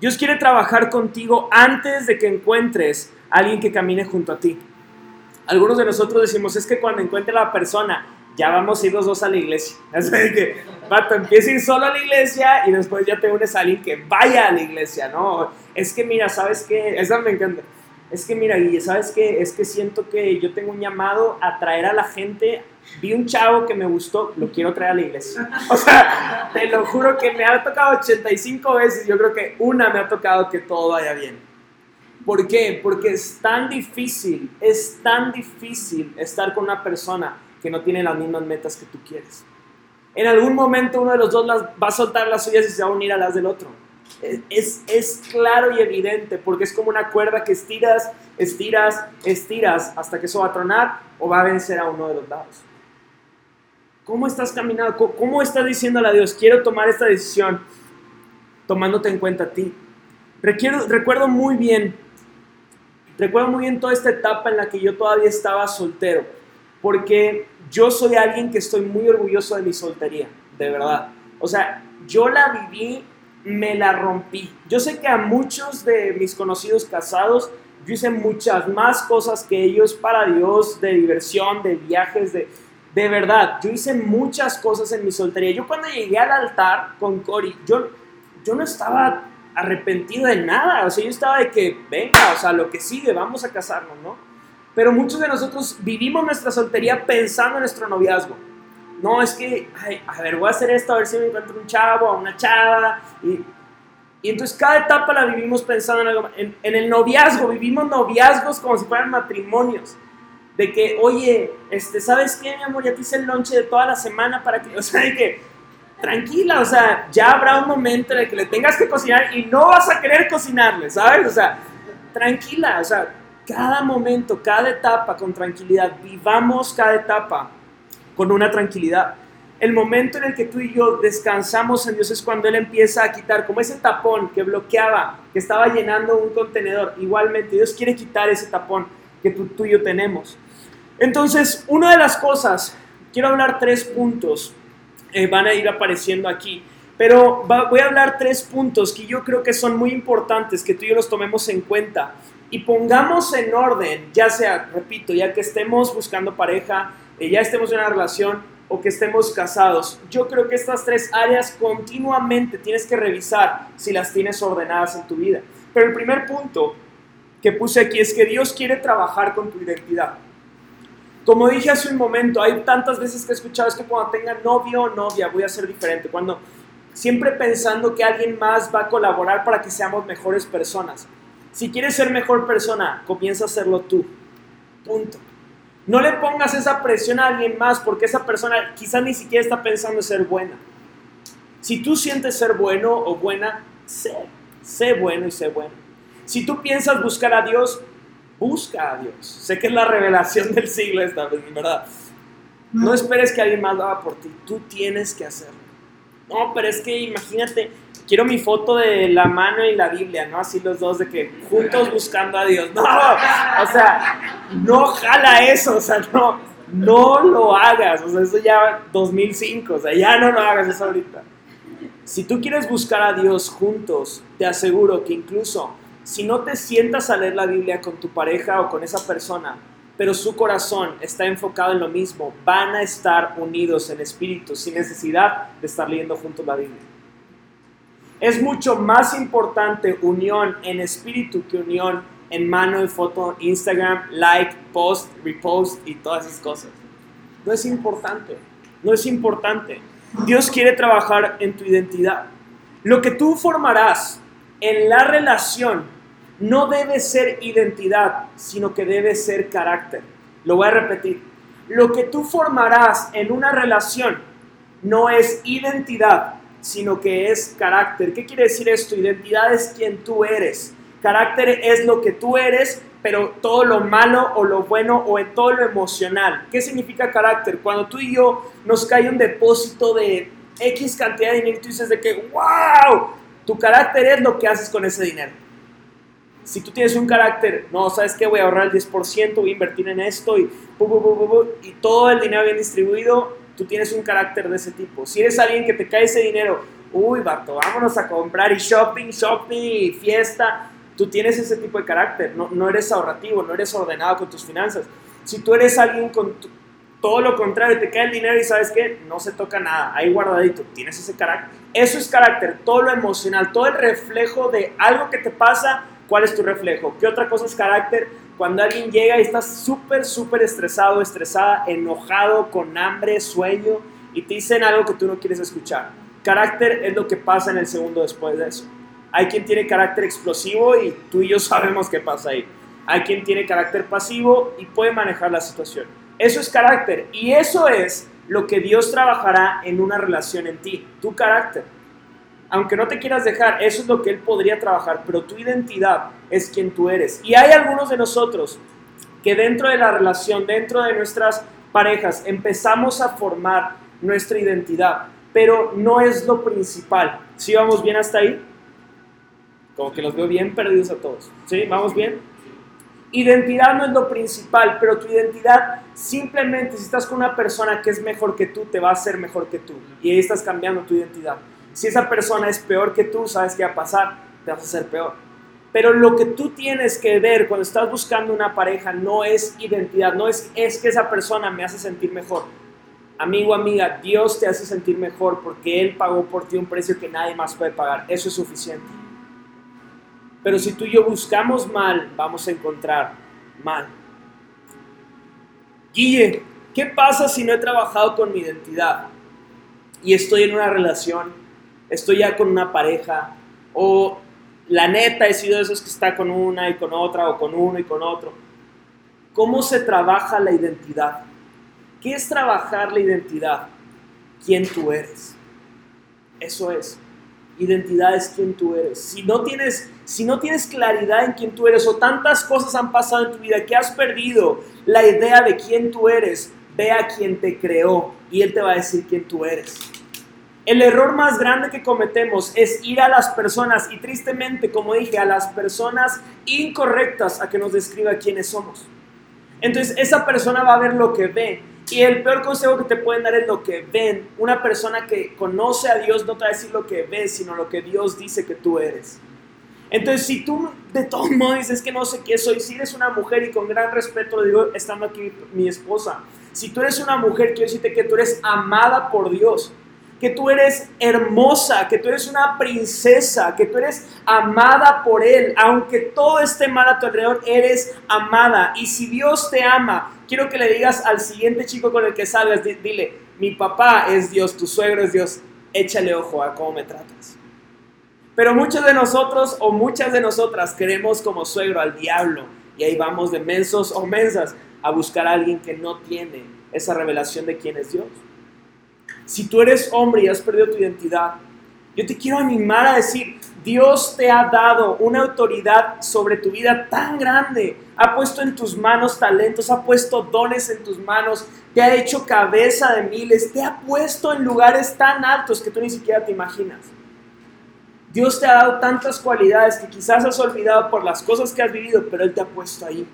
Dios quiere trabajar contigo antes de que encuentres alguien que camine junto a ti. Algunos de nosotros decimos, es que cuando encuentre a la persona, ya vamos a ir los dos a la iglesia. *laughs* Así que, pato, empieza a ir solo a la iglesia y después ya te unes a alguien que vaya a la iglesia, ¿no? Es que mira, ¿sabes qué? Esa me encanta. Es que mira, Guille, ¿sabes qué? Es que siento que yo tengo un llamado a traer a la gente. Vi un chavo que me gustó, lo quiero traer a la iglesia. *laughs* O sea, te lo juro que me ha tocado 85 veces. Yo creo que una me ha tocado que todo vaya bien. ¿Por qué? Porque es tan difícil, es tan difícil estar con una persona que no tiene las mismas metas que tú quieres. En algún momento uno de los dos las, va a soltar las suyas y se va a unir a las del otro. Es, es claro y evidente porque es como una cuerda que estiras, estiras, estiras hasta que eso va a tronar o va a vencer a uno de los lados. ¿Cómo estás caminando? ¿Cómo estás diciéndole a Dios, quiero tomar esta decisión tomándote en cuenta a ti? Requiero, recuerdo muy bien Recuerdo muy bien toda esta etapa en la que yo todavía estaba soltero, porque yo soy alguien que estoy muy orgulloso de mi soltería, de verdad. O sea, yo la viví, me la rompí. Yo sé que a muchos de mis conocidos casados, yo hice muchas más cosas que ellos para Dios, de diversión, de viajes, de, de verdad. Yo hice muchas cosas en mi soltería. Yo cuando llegué al altar con Cory, yo, yo no estaba arrepentido de nada. O sea, yo estaba de que, venga, o sea, lo que sigue, vamos a casarnos, ¿no? Pero muchos de nosotros vivimos nuestra soltería pensando en nuestro noviazgo. No, es que, ay, a ver, voy a hacer esto, a ver si me encuentro un chavo o una chava. Y, y entonces cada etapa la vivimos pensando en algo. En, en, el noviazgo, vivimos noviazgos como si fueran matrimonios. De que, oye, este, ¿sabes qué, mi amor? Ya te hice el lonche de toda la semana para que, *laughs* o sea, de que tranquila, o sea, ya habrá un momento en el que le tengas que cocinar y no vas a querer cocinarle, ¿sabes? O sea, tranquila, o sea, cada momento, cada etapa con tranquilidad, vivamos cada etapa con una tranquilidad. el momento en el que tú y yo descansamos en Dios es cuando Él empieza a quitar, como ese tapón que bloqueaba, que estaba llenando un contenedor. Igualmente, Dios quiere quitar ese tapón que tú, y yo tenemos. Entonces, una de las cosas, quiero hablar tres puntos, eh, van a ir apareciendo aquí, pero voy a hablar tres puntos que yo creo que son muy importantes, que tú y yo los tomemos en cuenta y pongamos en orden, ya sea, repito, ya que estemos buscando pareja, eh, ya estemos en una relación, o que estemos casados. Yo creo que estas tres áreas continuamente tienes que revisar si las tienes ordenadas en tu vida. Pero el primer punto que puse aquí es que Dios quiere trabajar con tu identidad. Como dije hace un momento, hay tantas veces que he escuchado es que cuando tenga novio o novia voy a ser diferente. Cuando siempre pensando que alguien más va a colaborar para que seamos mejores personas. Si quieres ser mejor persona, comienza a hacerlo tú. Punto. No le pongas esa presión a alguien más porque esa persona quizás ni siquiera está pensando en ser buena. Si tú sientes ser bueno o buena, sé, sé bueno y sé bueno. Si tú piensas buscar a Dios, busca a Dios. Sé que es la revelación del siglo esta vez, ¿verdad? No esperes que alguien más lo haga por ti, tú tienes que hacerlo. No, pero es que imagínate, quiero mi foto de la mano y la Biblia, ¿no? Así los dos de que juntos buscando a Dios. *laughs* No, o sea, no jala eso, o sea, no, no lo hagas, o sea, eso ya 2005, o sea, ya no lo hagas eso ahorita. Si tú quieres buscar a Dios juntos, te aseguro que incluso si no te sientas a leer la Biblia con tu pareja o con esa persona, pero su corazón está enfocado en lo mismo, van a estar unidos en espíritu sin necesidad de estar leyendo juntos la Biblia. Es mucho más importante unión en espíritu que unión en mano y foto, Instagram, like, post, repost y todas esas cosas. No es importante, no es importante. Dios quiere trabajar en tu identidad. Lo que tú formarás en la relación no debe ser identidad, sino que debe ser carácter. Lo voy a repetir. Lo que tú formarás en una relación no es identidad, sino que es carácter. ¿Qué quiere decir esto? Identidad es quien tú eres. Carácter es lo que tú eres, pero todo lo malo o lo bueno o todo lo emocional. ¿Qué significa carácter? Cuando tú y yo nos cae un depósito de X cantidad de dinero tú dices de que, wow, tu carácter es lo que haces con ese dinero. Si tú tienes un carácter, no, ¿sabes qué? Voy a ahorrar el 10%, voy a invertir en esto y, y todo el dinero bien distribuido, tú tienes un carácter de ese tipo. Si eres alguien que te cae ese dinero, uy, vato, vámonos a comprar y shopping, shopping fiesta, tú tienes ese tipo de carácter, no, no eres ahorrativo, no eres ordenado con tus finanzas. Si tú eres alguien con todo lo contrario, te cae el dinero y sabes que no se toca nada, ahí guardadito, tienes ese carácter. Eso es carácter, todo lo emocional, todo el reflejo de algo que te pasa, ¿cuál es tu reflejo? ¿Qué otra cosa es carácter? Cuando alguien llega y está súper, súper estresado, estresada, enojado, con hambre, sueño, y te dicen algo que tú no quieres escuchar. Carácter es lo que pasa en el segundo después de eso. Hay quien tiene carácter explosivo y tú y yo *laughs* sabemos qué pasa ahí. Hay quien tiene carácter pasivo y puede manejar la situación. Eso es carácter y eso es lo que Dios trabajará en una relación en ti, tu carácter aunque no te quieras dejar, eso es lo que Él podría trabajar, pero tu identidad es quien tú eres. Y hay algunos de nosotros que dentro de la relación, dentro de nuestras parejas, empezamos a formar nuestra identidad, pero no es lo principal. ¿Sí vamos bien hasta ahí? Como que los veo bien perdidos a todos. ¿Sí? ¿Vamos bien? Identidad no es lo principal, pero tu identidad simplemente si estás con una persona que es mejor que tú, te va a hacer mejor que tú. Y ahí estás cambiando tu identidad. Si esa persona es peor que tú, sabes qué va a pasar, te vas a hacer peor. Pero lo que tú tienes que ver cuando estás buscando una pareja no es identidad, no es, es que esa persona me hace sentir mejor. Amigo, amiga, Dios te hace sentir mejor porque Él pagó por ti un precio que nadie más puede pagar. Eso es suficiente. Pero si tú y yo buscamos mal, vamos a encontrar mal. Guille, ¿qué pasa si no he trabajado con mi identidad y estoy en una relación estoy ya con una pareja, o la neta he sido de esos que está con una y con otra, o con uno y con otro. ¿Cómo se trabaja la identidad? ¿Qué es trabajar la identidad? ¿Quién tú eres? Eso es. Identidad es quién tú eres. Si no tienes, si no tienes claridad en quién tú eres o tantas cosas han pasado en tu vida que has perdido la idea de quién tú eres, ve a quien te creó y Él te va a decir quién tú eres. El error más grande que cometemos es ir a las personas y tristemente, como dije, a las personas incorrectas a que nos describa quiénes somos. Entonces esa persona va a ver lo que ve. Y el peor consejo que te pueden dar es lo que ven. Una persona que conoce a Dios no te va a decir lo que ve, sino lo que Dios dice que tú eres. Entonces, si tú de todos modos dices que no sé qué soy, si eres una mujer y con gran respeto lo digo estando aquí mi esposa, si tú eres una mujer, quiero decirte que tú eres amada por Dios, que tú eres hermosa, que tú eres una princesa, que tú eres amada por Él. Aunque todo esté mal a tu alrededor, eres amada. Y si Dios te ama, quiero que le digas al siguiente chico con el que salgas, dile, mi papá es Dios, tu suegro es Dios, échale ojo a cómo me tratas. Pero muchos de nosotros o muchas de nosotras queremos como suegro al diablo y ahí vamos de mensos o mensas a buscar a alguien que no tiene esa revelación de quién es Dios. Si tú eres hombre y has perdido tu identidad, yo te quiero animar a decir, Dios te ha dado una autoridad sobre tu vida tan grande, ha puesto en tus manos talentos, ha puesto dones en tus manos, te ha hecho cabeza de miles, te ha puesto en lugares tan altos que tú ni siquiera te imaginas. Dios te ha dado tantas cualidades que quizás has olvidado por las cosas que has vivido, pero Él te ha puesto ahí.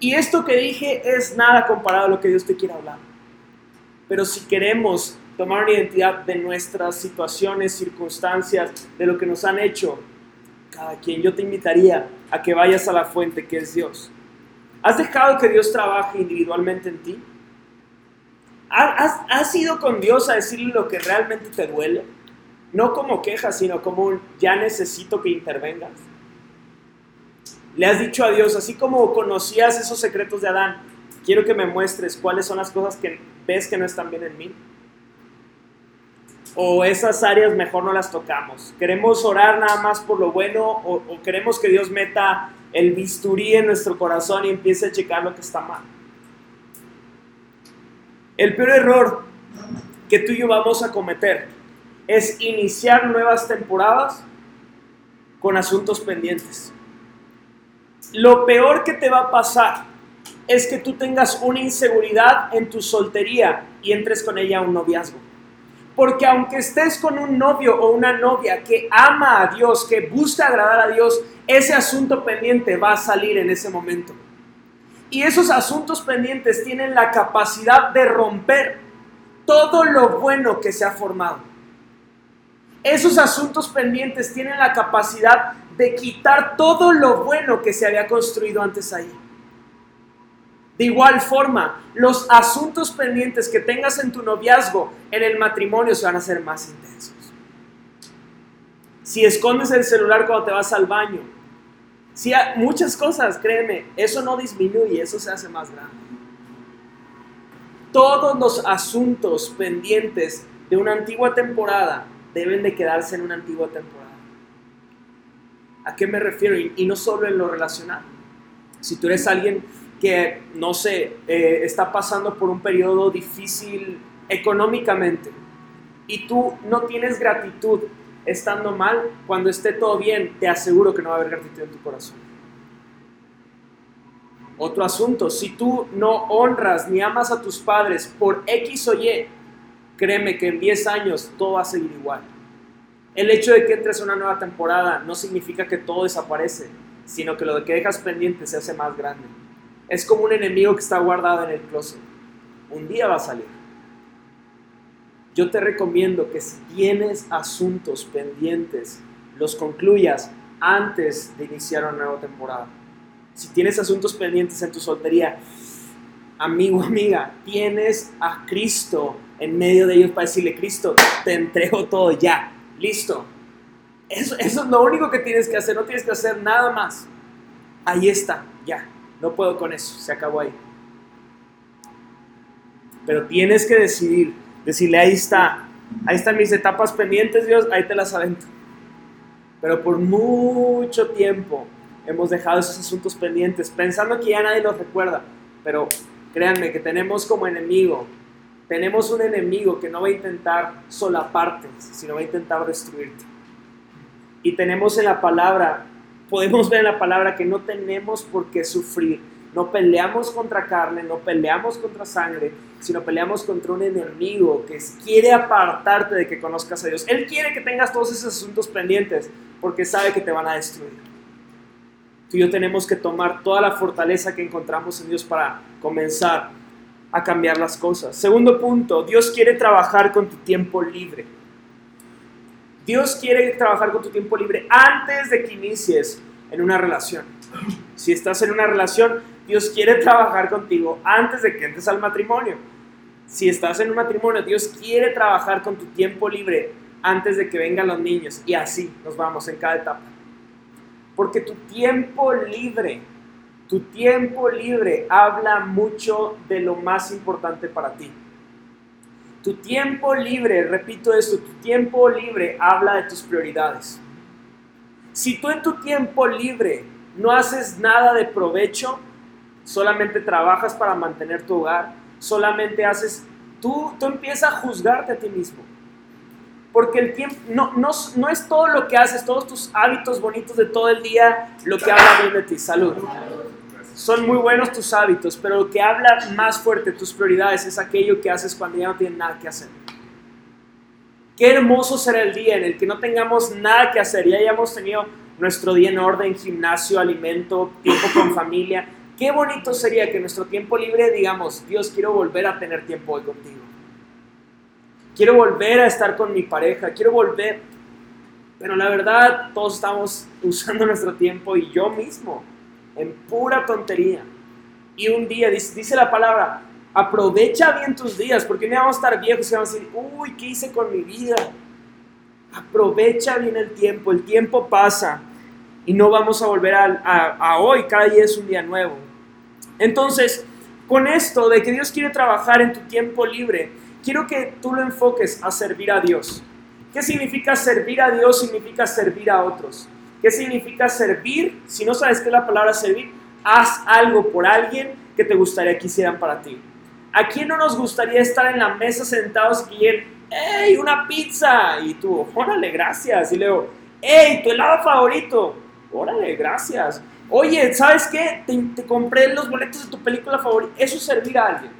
Y esto que dije es nada comparado a lo que Dios te quiere hablar. Pero si queremos tomar una identidad de nuestras situaciones, circunstancias, de lo que nos han hecho, cada quien, yo te invitaría a que vayas a la fuente que es Dios. ¿Has dejado que Dios trabaje individualmente en ti? ¿Has, has ido con Dios a decirle lo que realmente te duele? No como queja, sino como un ya necesito que intervengas. Le has dicho a Dios, así como conocías esos secretos de Adán, quiero que me muestres cuáles son las cosas que ves que no están bien en mí. O esas áreas mejor no las tocamos. Queremos orar nada más por lo bueno o, o queremos que Dios meta el bisturí en nuestro corazón y empiece a checar lo que está mal. El peor error que tú y yo vamos a cometer es iniciar nuevas temporadas con asuntos pendientes. Lo peor que te va a pasar es que tú tengas una inseguridad en tu soltería y entres con ella a un noviazgo. Porque aunque estés con un novio o una novia que ama a Dios, que busca agradar a Dios, ese asunto pendiente va a salir en ese momento. Y esos asuntos pendientes tienen la capacidad de romper todo lo bueno que se ha formado. Esos asuntos pendientes tienen la capacidad de quitar todo lo bueno que se había construido antes ahí. De igual forma, los asuntos pendientes que tengas en tu noviazgo, en el matrimonio, se van a hacer más intensos. Si escondes el celular cuando te vas al baño, si hay muchas cosas, créeme, eso no disminuye, eso se hace más grande. Todos los asuntos pendientes de una antigua temporada deben de quedarse en una antigua temporada. ¿A qué me refiero? Y, no solo en lo relacional. Si tú eres alguien que, no sé, eh, está pasando por un periodo difícil económicamente y tú no tienes gratitud estando mal, cuando esté todo bien, te aseguro que no va a haber gratitud en tu corazón. Otro asunto, si tú no honras ni amas a tus padres por X o Y, créeme que en 10 años todo va a seguir igual. El hecho de que entres a una nueva temporada no significa que todo desaparece, sino que lo que dejas pendiente se hace más grande. Es como un enemigo que está guardado en el closet. Un día va a salir. Yo te recomiendo que si tienes asuntos pendientes, los concluyas antes de iniciar una nueva temporada. Si tienes asuntos pendientes en tu soltería, amigo, amiga, tienes a Cristo en medio de ellos para decirle, Cristo, te entrego todo ya, listo. Eso, eso es lo único que tienes que hacer, no tienes que hacer nada más. Ahí está, ya. No puedo con eso, se acabó ahí. Pero tienes que decidir, decirle, ahí está, ahí están mis etapas pendientes, Dios, ahí te las avento. Pero por mucho tiempo hemos dejado esos asuntos pendientes, pensando que ya nadie los recuerda. Pero créanme que tenemos como enemigo, tenemos un enemigo que no va a intentar solaparte, sino va a intentar destruirte. Y tenemos en la palabra podemos ver en la palabra que no tenemos por qué sufrir No peleamos contra carne, no peleamos contra sangre, sino peleamos contra un enemigo que quiere apartarte de que conozcas a Dios. Él quiere que tengas todos esos asuntos pendientes porque sabe que te van a destruir. Tú y yo tenemos que tomar toda la fortaleza que encontramos en Dios para comenzar a cambiar las cosas. Segundo punto, Dios quiere trabajar con tu tiempo libre. Dios quiere trabajar con tu tiempo libre antes de que inicies en una relación. Si estás en una relación, Dios quiere trabajar contigo antes de que entres al matrimonio. Si estás en un matrimonio, Dios quiere trabajar con tu tiempo libre antes de que vengan los niños. Y así nos vamos en cada etapa. Porque tu tiempo libre, tu tiempo libre habla mucho de lo más importante para ti. Tu tiempo libre, repito esto, tu tiempo libre habla de tus prioridades. Si tú en tu tiempo libre no haces nada de provecho, solamente trabajas para mantener tu hogar, solamente haces, tú, tú empiezas a juzgarte a ti mismo. Porque el tiempo, no, no, no es todo lo que haces, todos tus hábitos bonitos de todo el día, lo que habla bien de ti. Salud. Son muy buenos tus hábitos, pero lo que habla más fuerte tus prioridades es aquello que haces cuando ya no tienes nada que hacer. Qué hermoso será el día en el que no tengamos nada que hacer y hayamos tenido nuestro día en orden, gimnasio, alimento, tiempo con familia. Qué bonito sería que nuestro tiempo libre digamos, Dios, quiero volver a tener tiempo hoy contigo. Quiero volver a estar con mi pareja, quiero volver. Pero la verdad, todos estamos *laughs* usando nuestro tiempo y yo mismo en pura tontería. Y un día, dice, la palabra, aprovecha bien tus días, porque no vamos a estar viejos y vamos a decir, uy, ¿qué hice con mi vida? Aprovecha bien el tiempo, el tiempo pasa y no vamos a volver a, a, hoy, cada día es un día nuevo. Entonces, con esto de que Dios quiere trabajar en tu tiempo libre, quiero que tú lo enfoques a servir a Dios. ¿Qué significa servir a Dios? Significa servir a otros. ¿Qué significa servir? Si no sabes qué es la palabra servir, haz algo por alguien que te gustaría que hicieran para ti. ¿A quién no nos gustaría estar en la mesa sentados y que ¡Ey, una pizza! Y tú, órale, gracias. Y luego, ¡Ey, tu helado favorito! Órale, gracias. Oye, ¿sabes qué? Te, compré los boletos de tu película favorita. Eso es servir a alguien.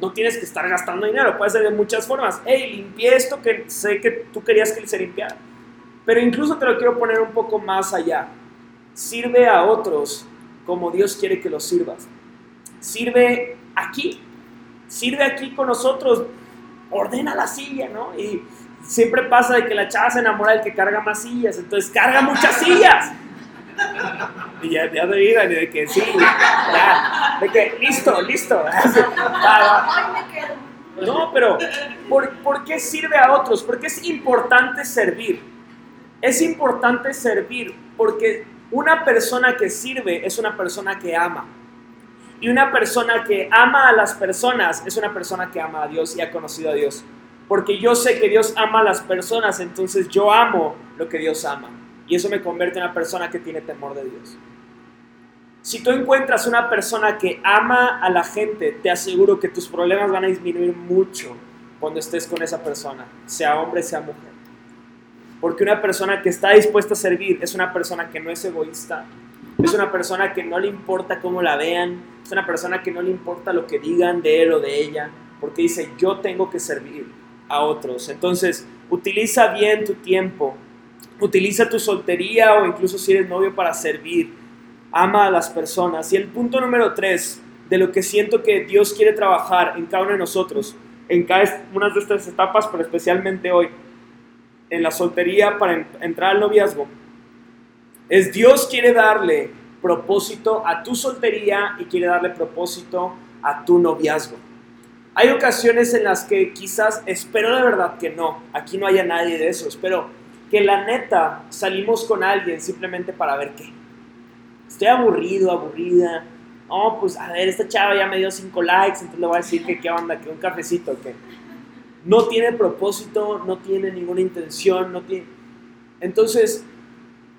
No tienes que estar gastando dinero, puede ser de muchas formas. Hey, limpié esto que sé que tú querías que se limpiara. Pero incluso te lo quiero poner un poco más allá. Sirve a otros como Dios quiere que los sirvas. Sirve aquí. Sirve aquí con nosotros. Ordena la silla, ¿no? Y siempre pasa de que la chava se enamora del que carga más sillas. Entonces carga muchas sillas. Y ya, ya de vida, de que sí, de que listo, listo. *laughs* No, pero ¿por, ¿por qué sirve a otros? Porque es importante servir. Es importante servir porque una persona que sirve es una persona que ama. Y una persona que ama a las personas es una persona que ama a Dios y ha conocido a Dios. Porque yo sé que Dios ama a las personas, entonces yo amo lo que Dios ama. Y eso me convierte en una persona que tiene temor de Dios. Si tú encuentras una persona que ama a la gente, te aseguro que tus problemas van a disminuir mucho cuando estés con esa persona, sea hombre, sea mujer. Porque una persona que está dispuesta a servir es una persona que no es egoísta, es una persona que no le importa cómo la vean, es una persona que no le importa lo que digan de él o de ella, porque dice, yo tengo que servir a otros. Entonces, utiliza bien tu tiempo Utiliza tu soltería o incluso si eres novio para servir. Ama a las personas. Y el punto número tres de lo que siento que Dios quiere trabajar en cada uno de nosotros, en cada una de estas etapas, pero especialmente hoy, en la soltería para entrar al noviazgo, es Dios quiere darle propósito a tu soltería y quiere darle propósito a tu noviazgo. Hay ocasiones en las que quizás, espero de verdad que no, aquí no haya nadie de esos, pero que la neta salimos con alguien simplemente para ver qué. Estoy aburrido, aburrida. Oh, pues a ver, esta chava ya me dio cinco likes, entonces le voy a decir que qué onda, que un cafecito, que no tiene propósito, no tiene ninguna intención, no tiene... Entonces,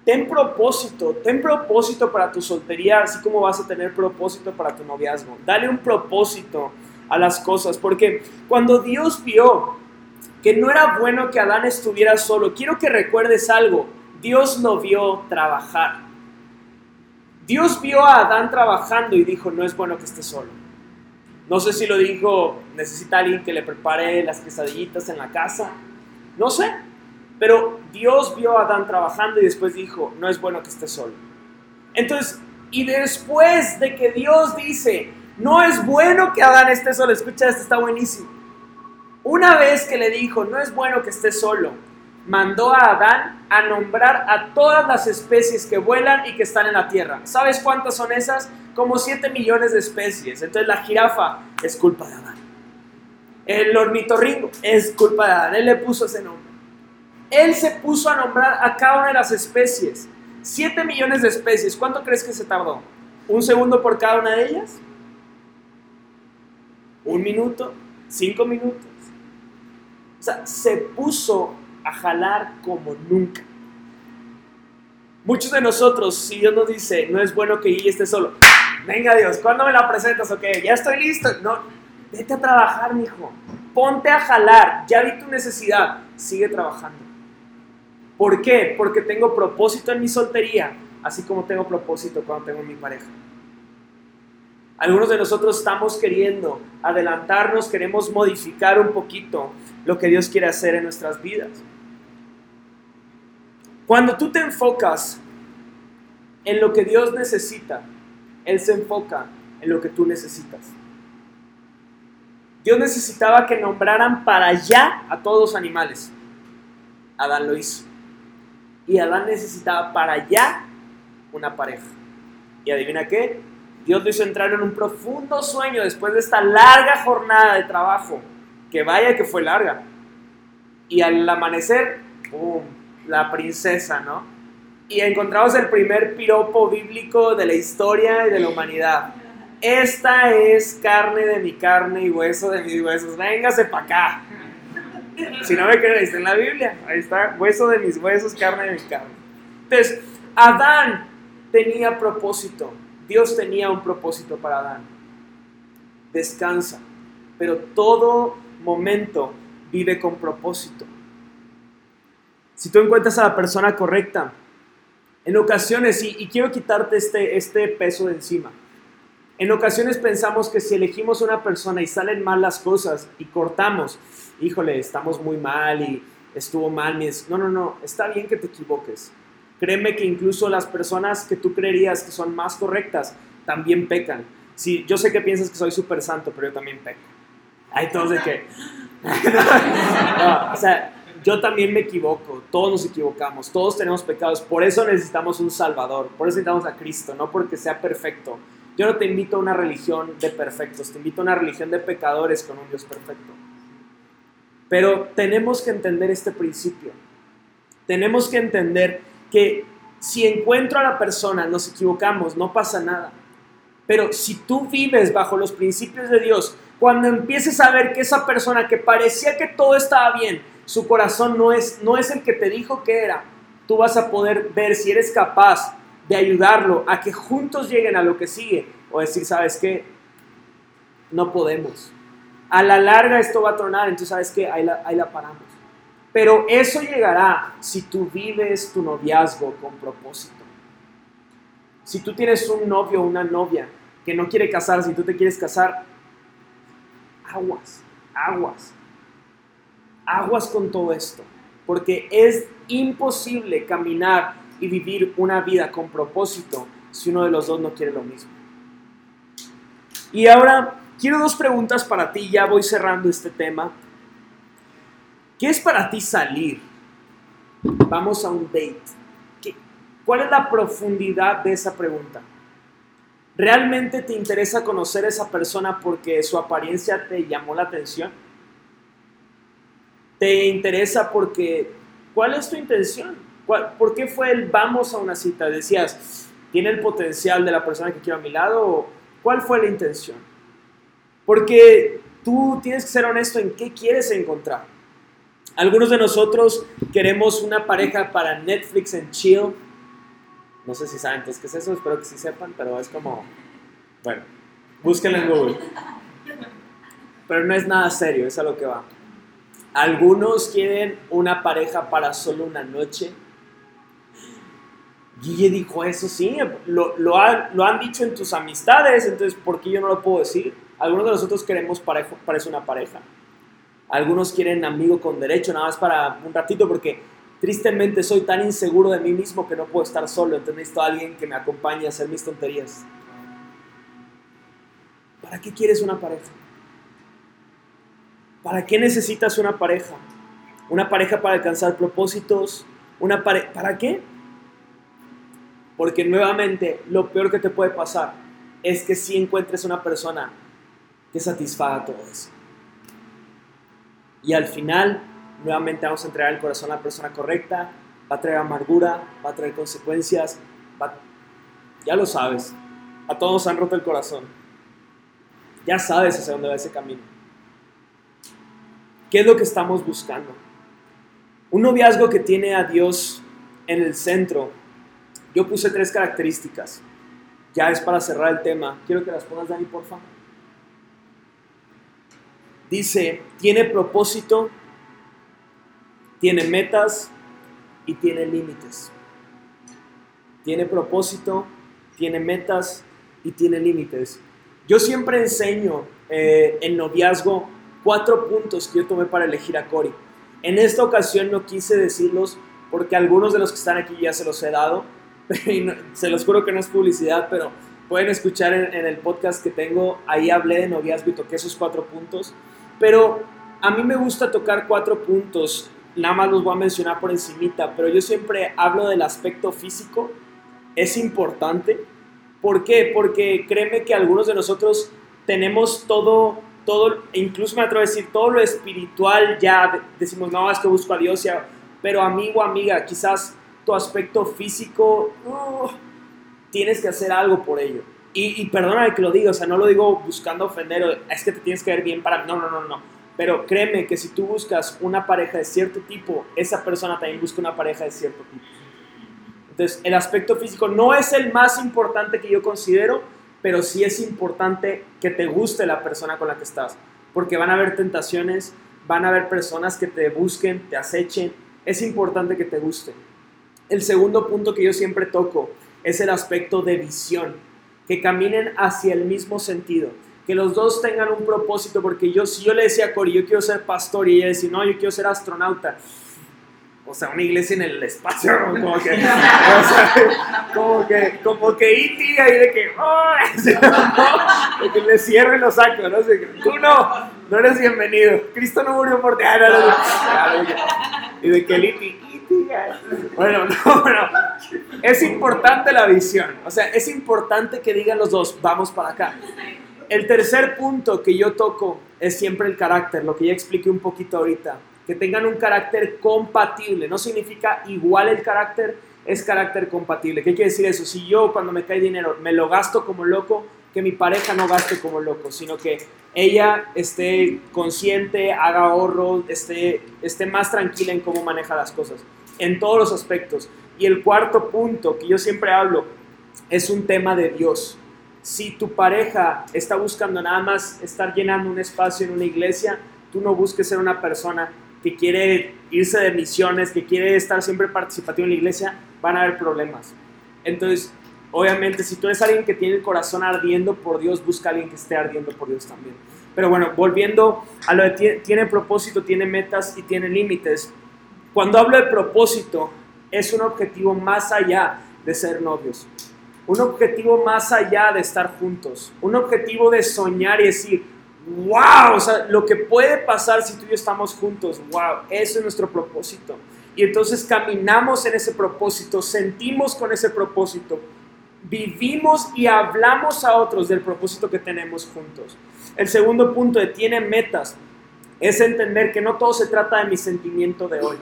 ten propósito, ten propósito para tu soltería, así como vas a tener propósito para tu noviazgo. Dale un propósito a las cosas, porque cuando Dios vio que no era bueno que Adán estuviera solo. Quiero que recuerdes algo. Dios lo vio trabajar. Dios vio a Adán trabajando y dijo, no es bueno que esté solo. No sé si lo dijo, necesita alguien que le prepare las quesadillitas en la casa. No sé. Pero Dios vio a Adán trabajando y después dijo, no es bueno que esté solo. Entonces, y después de que Dios dice, no es bueno que Adán esté solo, escucha, esto está buenísimo. Una vez que le dijo, no es bueno que esté solo, mandó a Adán a nombrar a todas las especies que vuelan y que están en la tierra. ¿Sabes cuántas son esas? Como 7 millones de especies. Entonces la jirafa es culpa de Adán. El ornitorrinco es culpa de Adán. Él le puso ese nombre. Él se puso a nombrar a cada una de las especies. 7 millones de especies. ¿Cuánto crees que se tardó? ¿Un segundo por cada una de ellas? ¿Un minuto? ¿Cinco minutos? O sea, se puso a jalar como nunca. Muchos de nosotros, si Dios nos dice, no es bueno que Guille esté solo, venga Dios, ¿cuándo me la presentas? Ok, ya estoy listo. No, vete a trabajar, mijo. Ponte a jalar, ya vi tu necesidad, sigue trabajando. ¿Por qué? Porque tengo propósito en mi soltería, así como tengo propósito cuando tengo mi pareja. Algunos de nosotros estamos queriendo adelantarnos, queremos modificar un poquito lo que Dios quiere hacer en nuestras vidas. Cuando tú te enfocas en lo que Dios necesita, Él se enfoca en lo que tú necesitas. Dios necesitaba que nombraran para allá a todos los animales. Adán lo hizo. Y Adán necesitaba para allá una pareja. Y adivina qué? Dios lo hizo entrar en un profundo sueño después de esta larga jornada de trabajo. Que vaya que fue larga. Y al amanecer, ¡pum! la princesa, ¿no? Y encontramos el primer piropo bíblico de la historia y de la humanidad. Esta es carne de mi carne y hueso de mis huesos. Véngase para acá. Si no me creéis, en la Biblia. Ahí está, hueso de mis huesos, carne de mi carne. Entonces, Adán tenía propósito. Dios tenía un propósito para Adán. Descansa. Pero todo momento vive con propósito si tú encuentras a la persona correcta, en ocasiones, y, quiero quitarte este, este peso de encima, en ocasiones pensamos que si elegimos una persona y salen mal las cosas y cortamos, híjole, estamos muy mal y estuvo mal. No, no, no, está bien que te equivoques. Créeme que incluso las personas que tú creerías que son más correctas también pecan. Sí, yo sé que piensas que soy súper santo, pero yo también peco. Hay todos de que... *laughs* o sea, yo también me equivoco, todos nos equivocamos, todos tenemos pecados, por eso necesitamos un Salvador, por eso necesitamos a Cristo, no porque sea perfecto. Yo no te invito a una religión de perfectos, te invito a una religión de pecadores con un Dios perfecto. Pero tenemos que entender este principio. Tenemos que entender que si encuentro a la persona, nos equivocamos, no pasa nada. Pero si tú vives bajo los principios de Dios, cuando empieces a ver que esa persona que parecía que todo estaba bien, su corazón no es, no es el que te dijo que era. Tú vas a poder ver si eres capaz de ayudarlo a que juntos lleguen a lo que sigue. O decir, ¿sabes qué? No podemos. A la larga esto va a tronar, entonces, ¿sabes qué? Ahí la, ahí la paramos. Pero eso llegará si tú vives tu noviazgo con propósito. Si tú tienes un novio o una novia que no quiere casarse y tú te quieres casar, aguas, aguas aguas con todo esto, porque es imposible caminar y vivir una vida con propósito si uno de los dos no quiere lo mismo. Y ahora quiero dos preguntas para ti, ya voy cerrando este tema. ¿Qué es para ti salir? Vamos a un date. ¿Cuál es la profundidad de esa pregunta? ¿Realmente te interesa conocer a esa persona porque su apariencia te llamó la atención? te interesa porque, ¿cuál es tu intención? ¿Por qué fue el vamos a una cita? Decías, ¿tiene el potencial de la persona que quiero a mi lado? ¿Cuál fue la intención? Porque tú tienes que ser honesto en qué quieres encontrar. Algunos de nosotros queremos una pareja para Netflix en chill. No sé si saben qué es eso, espero que sí sepan, pero es como, bueno, búsquenlo en Google. Pero no es nada serio, es a lo que va. Algunos quieren una pareja para solo una noche. Guille dijo eso, sí, lo, lo, lo, han dicho en tus amistades, entonces, ¿por qué yo no lo puedo decir? Algunos de nosotros queremos pareja, parece una pareja. Algunos quieren amigo con derecho, nada más para un ratito, porque tristemente soy tan inseguro de mí mismo que no puedo estar solo, entonces necesito a alguien que me acompañe a hacer mis tonterías. ¿Para qué quieres una pareja? ¿Para qué necesitas una pareja? Una pareja para alcanzar propósitos, una pareja, ¿para qué? Porque nuevamente lo peor que te puede pasar es que si encuentres una persona que satisfaga todo eso. Y al final, nuevamente vamos a entregar el corazón a la persona correcta, va a traer amargura, va a traer consecuencias, ya lo sabes, a todos han roto el corazón, ya sabes hacia dónde va ese camino. ¿Qué es lo que estamos buscando? Un noviazgo que tiene a Dios en el centro. Yo puse tres características. Ya es para cerrar el tema. Quiero que las pongas, Dani, por favor. Dice, tiene propósito, tiene metas y tiene límites. Tiene propósito, tiene metas y tiene límites. Yo siempre enseño eh, en noviazgo cuatro puntos que yo tomé para elegir a Cory. En esta ocasión no quise decirlos porque algunos de los que están aquí ya se los he dado. *laughs* se los juro que no es publicidad, pero pueden escuchar en, en el podcast que tengo. Ahí hablé de noviazgo y toqué esos cuatro puntos. Pero a mí me gusta tocar cuatro puntos, nada más los voy a mencionar por encimita, pero yo siempre hablo del aspecto físico, es importante. ¿Por qué? Porque créeme que algunos de nosotros tenemos todo, todo, incluso me atrevo a decir, todo lo espiritual ya, decimos, no, es que busco a Dios, ya, pero amigo, amiga, quizás tu aspecto físico, uh, tienes que hacer algo por ello. Y, y perdóname que lo diga, o sea, no lo digo buscando ofender, es que te tienes que ver bien para... No, no, no, no. Pero créeme que si tú buscas una pareja de cierto tipo, esa persona también busca una pareja de cierto tipo. Entonces, el aspecto físico no es el más importante que yo considero, pero sí es importante que te guste la persona con la que estás. Porque van a haber tentaciones, van a haber personas que te busquen, te acechen. Es importante que te guste. El segundo punto que yo siempre toco es el aspecto de visión que caminen hacia el mismo sentido, que los dos tengan un propósito, porque yo, si yo le decía a Cori, yo quiero ser pastor, y ella decía, no, yo quiero ser astronauta, o sea, una iglesia en el espacio, como que, *laughs* o sea, como que, como que E.T. ahí de que, *laughs* oh, de que le cierren los sacos, ¿no? tú no, no eres bienvenido, Cristo no murió por ti, *laughs* ah, y de que el E.T. Bueno, *laughs* no, no. Es importante la visión. O sea, es importante que digan los dos, vamos para acá. El tercer punto que yo toco es siempre el carácter, lo que ya expliqué un poquito ahorita. Que tengan un carácter compatible. No significa igual el carácter, es carácter compatible. ¿Qué quiere decir eso? Si yo cuando me cae dinero me lo gasto como loco, que mi pareja no gaste como loco, sino que ella esté consciente, haga ahorro, esté, esté más tranquila en cómo maneja las cosas en todos los aspectos. Y el cuarto punto que yo siempre hablo es un tema de Dios. Si tu pareja está buscando nada más estar llenando un espacio en una iglesia, tú no busques ser una persona que quiere irse de misiones, que quiere estar siempre participativo en la iglesia, van a haber problemas. Entonces, obviamente, si tú eres alguien que tiene el corazón ardiendo por Dios, busca a alguien que esté ardiendo por Dios también. Pero bueno, volviendo a lo de tiene, propósito, tiene metas y tiene límites. Cuando hablo de propósito, es un objetivo más allá de ser novios. Un objetivo más allá de estar juntos. Un objetivo de soñar y decir, wow, o sea, lo que puede pasar si tú y yo estamos juntos, wow, ese es nuestro propósito. Y entonces caminamos en ese propósito, sentimos con ese propósito, vivimos y hablamos a otros del propósito que tenemos juntos. El segundo punto de tiene metas es entender que no todo se trata de mi sentimiento de hoy.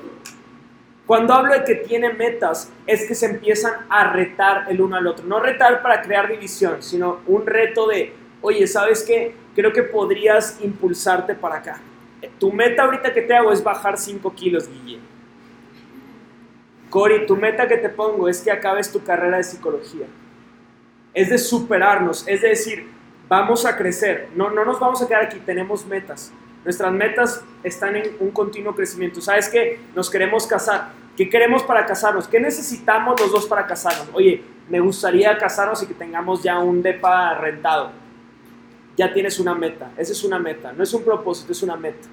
Cuando hablo de que tiene metas, es que se empiezan a retar el uno al otro. No retar para crear división, sino un reto de, oye, ¿sabes qué? Creo que podrías impulsarte para acá. Tu meta ahorita que te hago es bajar 5 kilos, Guille. Cori, tu meta que te pongo es que acabes tu carrera de psicología. Es de superarnos, es de decir, vamos a crecer. No, no nos vamos a quedar aquí, tenemos metas. Nuestras metas están en un continuo crecimiento. ¿Sabes qué? Nos queremos casar. ¿Qué queremos para casarnos? ¿Qué necesitamos los dos para casarnos? Oye, me gustaría casarnos y que tengamos ya un depa rentado. Ya tienes una meta. Esa es una meta. No es un propósito, es una meta.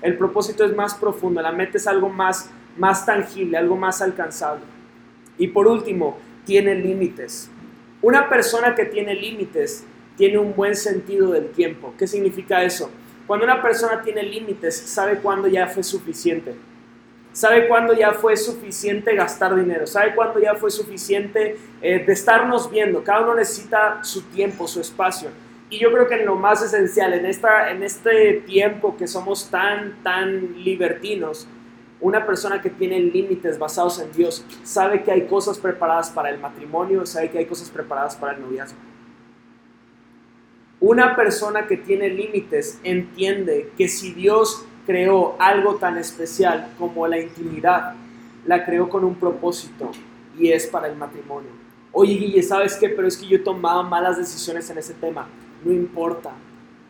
El propósito es más profundo. La meta es algo más, más tangible, algo más alcanzable. Y por último, tiene límites. Una persona que tiene límites tiene un buen sentido del tiempo. ¿Qué significa eso? Cuando una persona tiene límites, sabe cuándo ya fue suficiente. Sabe cuándo ya fue suficiente gastar dinero. Sabe cuándo ya fue suficiente eh, de estarnos viendo. Cada uno necesita su tiempo, su espacio. Y yo creo que en lo más esencial, en, esta, en este tiempo que somos tan, tan libertinos, una persona que tiene límites basados en Dios sabe que hay cosas preparadas para el matrimonio, sabe que hay cosas preparadas para el noviazgo. Una persona que tiene límites entiende que si Dios creó algo tan especial como la intimidad, la creó con un propósito y es para el matrimonio. Oye, Guille, ¿sabes qué? Pero es que yo he tomado malas decisiones en ese tema. No importa.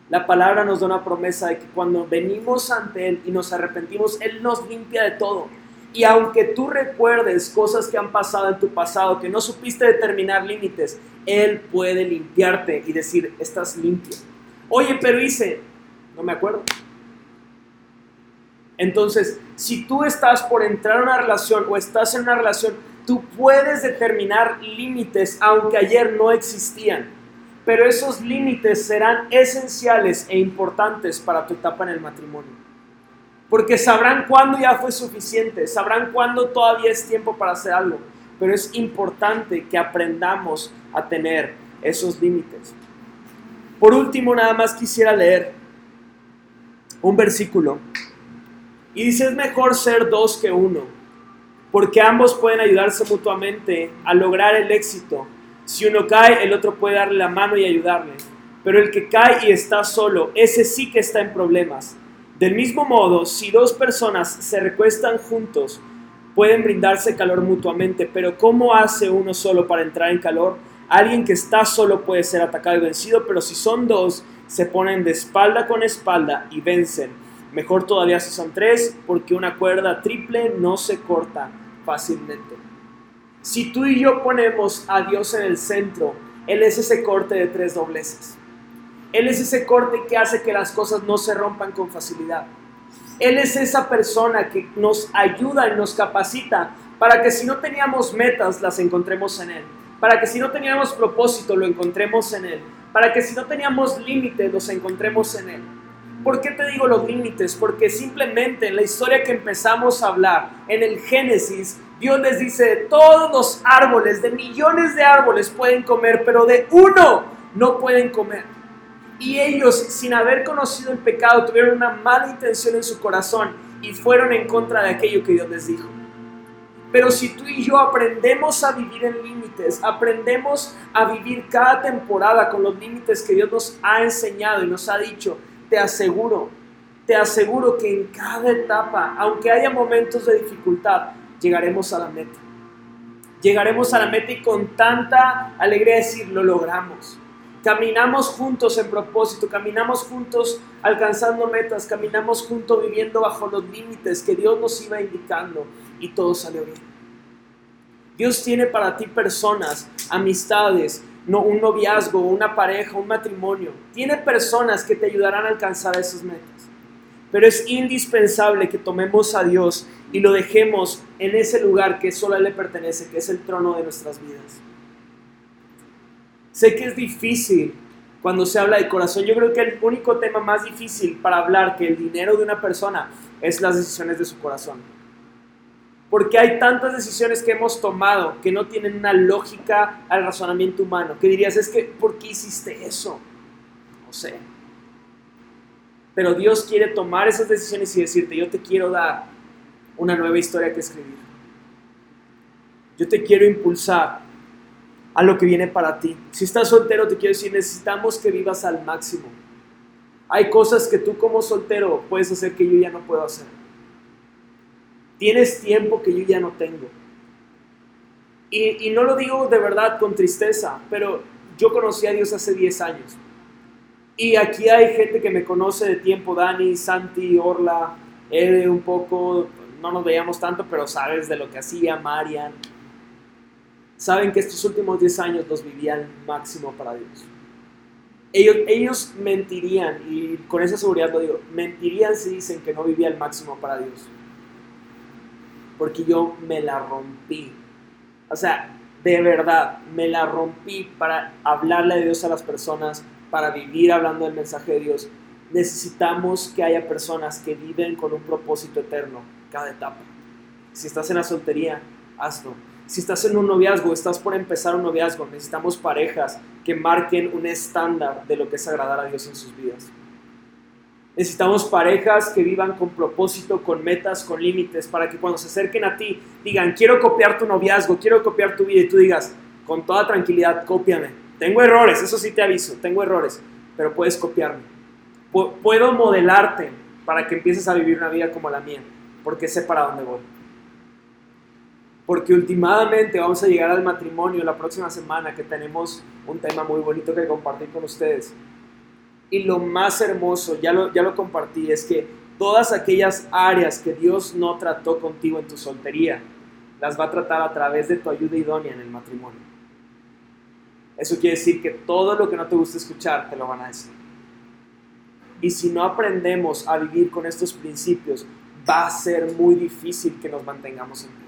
La palabra nos da una promesa de que cuando venimos ante Él y nos arrepentimos, Él nos limpia de todo. Y aunque tú recuerdes cosas que han pasado en tu pasado, que no supiste determinar límites, Él puede limpiarte y decir, estás limpio. Oye, pero hice, no me acuerdo. Entonces, si tú estás por entrar a una relación o estás en una relación, tú puedes determinar límites aunque ayer no existían. Pero esos límites serán esenciales e importantes para tu etapa en el matrimonio porque sabrán cuándo ya fue suficiente, sabrán cuándo todavía es tiempo para hacer algo, pero es importante que aprendamos a tener esos límites. Por último, nada más quisiera leer un versículo y dice, es mejor ser dos que uno, porque ambos pueden ayudarse mutuamente a lograr el éxito. Si uno cae, el otro puede darle la mano y ayudarle. Pero el que cae y está solo, ese sí que está en problemas. Del mismo modo, si dos personas se recuestan juntos, pueden brindarse calor mutuamente, pero ¿cómo hace uno solo para entrar en calor? Alguien que está solo puede ser atacado y vencido, pero si son dos, se ponen de espalda con espalda y vencen. Mejor todavía si son tres, porque una cuerda triple no se corta fácilmente. Si tú y yo ponemos a Dios en el centro, Él es ese corte de tres dobleces. Él es ese corte que hace que las cosas no se rompan con facilidad. Él es esa persona que nos ayuda y nos capacita para que si no teníamos metas, las encontremos en Él. Para que si no teníamos propósito, lo encontremos en Él. Para que si no teníamos límites, los encontremos en Él. ¿Por qué te digo los límites? Porque simplemente en la historia que empezamos a hablar, en el Génesis, Dios les dice, todos los árboles, de millones de árboles pueden comer, pero de uno no pueden comer. Y ellos, sin haber conocido el pecado, tuvieron una mala intención en su corazón y fueron en contra de aquello que Dios les dijo. Pero si tú y yo aprendemos a vivir en límites, aprendemos a vivir cada temporada con los límites que Dios nos ha enseñado y nos ha dicho, te aseguro, te aseguro que en cada etapa, aunque haya momentos de dificultad, llegaremos a la meta. Llegaremos a la meta y con tanta alegría decir, lo logramos. Caminamos juntos en propósito, caminamos juntos alcanzando metas, caminamos juntos viviendo bajo los límites que Dios nos iba indicando y todo salió bien. Dios tiene para ti personas, amistades, un noviazgo, una pareja, un matrimonio. Tiene personas que te ayudarán a alcanzar esas metas. Pero es indispensable que tomemos a Dios y lo dejemos en ese lugar que solo Él le pertenece, que es el trono de nuestras vidas. Sé que es difícil cuando se habla de corazón. Yo creo que el único tema más difícil para hablar que el dinero de una persona es las decisiones de su corazón. Porque hay tantas decisiones que hemos tomado que no tienen una lógica al razonamiento humano. Que dirías, es que, ¿por qué hiciste eso? No sé. Pero Dios quiere tomar esas decisiones y decirte, yo te quiero dar una nueva historia que escribir. Yo te quiero impulsar a lo que viene para ti. Si estás soltero, te quiero decir, necesitamos que vivas al máximo. Hay cosas que tú como soltero puedes hacer que yo ya no puedo hacer. Tienes tiempo que yo ya no tengo. Y, y no lo digo de verdad con tristeza, pero yo conocí a Dios hace 10 años. Y aquí hay gente que me conoce de tiempo, Dani, Santi, Orla, Ede un poco, no nos veíamos tanto, pero sabes de lo que hacía Marian. Saben que estos últimos 10 años los vivía al máximo para Dios. Ellos, ellos mentirían, y con esa seguridad lo digo, mentirían si dicen que no vivía al máximo para Dios. Porque yo me la rompí. O sea, de verdad, me la rompí para hablarle de Dios a las personas, para vivir hablando del mensaje de Dios. Necesitamos que haya personas que viven con un propósito eterno cada etapa. Si estás en la soltería, hazlo. Si estás en un noviazgo, estás por empezar un noviazgo, necesitamos parejas que marquen un estándar de lo que es agradar a Dios en sus vidas. Necesitamos parejas que vivan con propósito, con metas, con límites, para que cuando se acerquen a ti digan, quiero copiar tu noviazgo, quiero copiar tu vida, y tú digas, con toda tranquilidad, cópiame. Tengo errores, eso sí te aviso, tengo errores, pero puedes copiarme. Puedo modelarte para que empieces a vivir una vida como la mía, porque sé para dónde voy. Porque últimamente vamos a llegar al matrimonio la próxima semana, que tenemos un tema muy bonito que compartir con ustedes. Y lo más hermoso, ya lo, ya lo compartí, es que todas aquellas áreas que Dios no trató contigo en tu soltería, las va a tratar a través de tu ayuda idónea en el matrimonio. Eso quiere decir que todo lo que no te gusta escuchar te lo van a decir. Y si no aprendemos a vivir con estos principios, va a ser muy difícil que nos mantengamos en pie.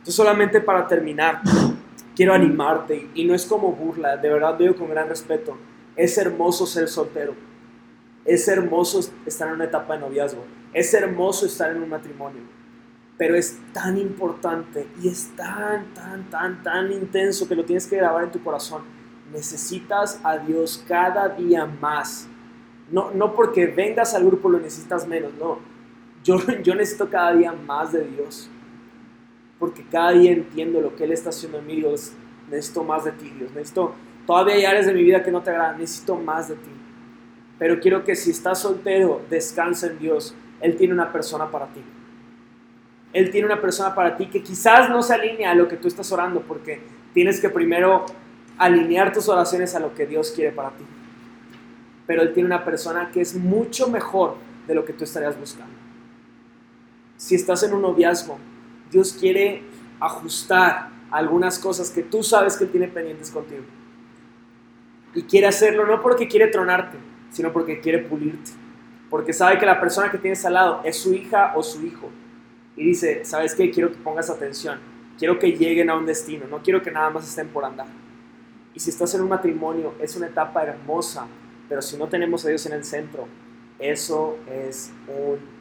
Entonces solamente para terminar, quiero animarte y no es como burla, de verdad lo digo con gran respeto es hermoso ser soltero. Es hermoso estar en una etapa de noviazgo. Es hermoso estar en un matrimonio. Pero es tan importante y es tan, tan, tan, tan intenso que lo tienes que grabar en tu corazón. Necesitas a Dios cada día más. No, no porque vengas al grupo lo necesitas menos, no. Yo, yo necesito cada día más de Dios. Porque cada día entiendo lo que Él está haciendo en mí. necesito más de ti, Dios. Necesito Todavía hay áreas de mi vida que no te agradan, necesito más de ti. Pero quiero que si estás soltero, descansa en Dios. Él tiene una persona para ti. Él tiene una persona para ti que quizás no se alinea a lo que tú estás orando, porque tienes que primero alinear tus oraciones a lo que Dios quiere para ti. Pero Él tiene una persona que es mucho mejor de lo que tú estarías buscando. Si estás en un noviazgo, Dios quiere ajustar algunas cosas que tú sabes que Él tiene pendientes contigo. Y quiere hacerlo no porque quiere tronarte, sino porque quiere pulirte. Porque sabe que la persona que tienes al lado es su hija o su hijo. Y dice, ¿sabes qué? Quiero que pongas atención. Quiero que lleguen a un destino. No quiero que nada más estén por andar. Y si estás en un matrimonio, es una etapa hermosa. Pero si no tenemos a Dios en el centro, eso es un.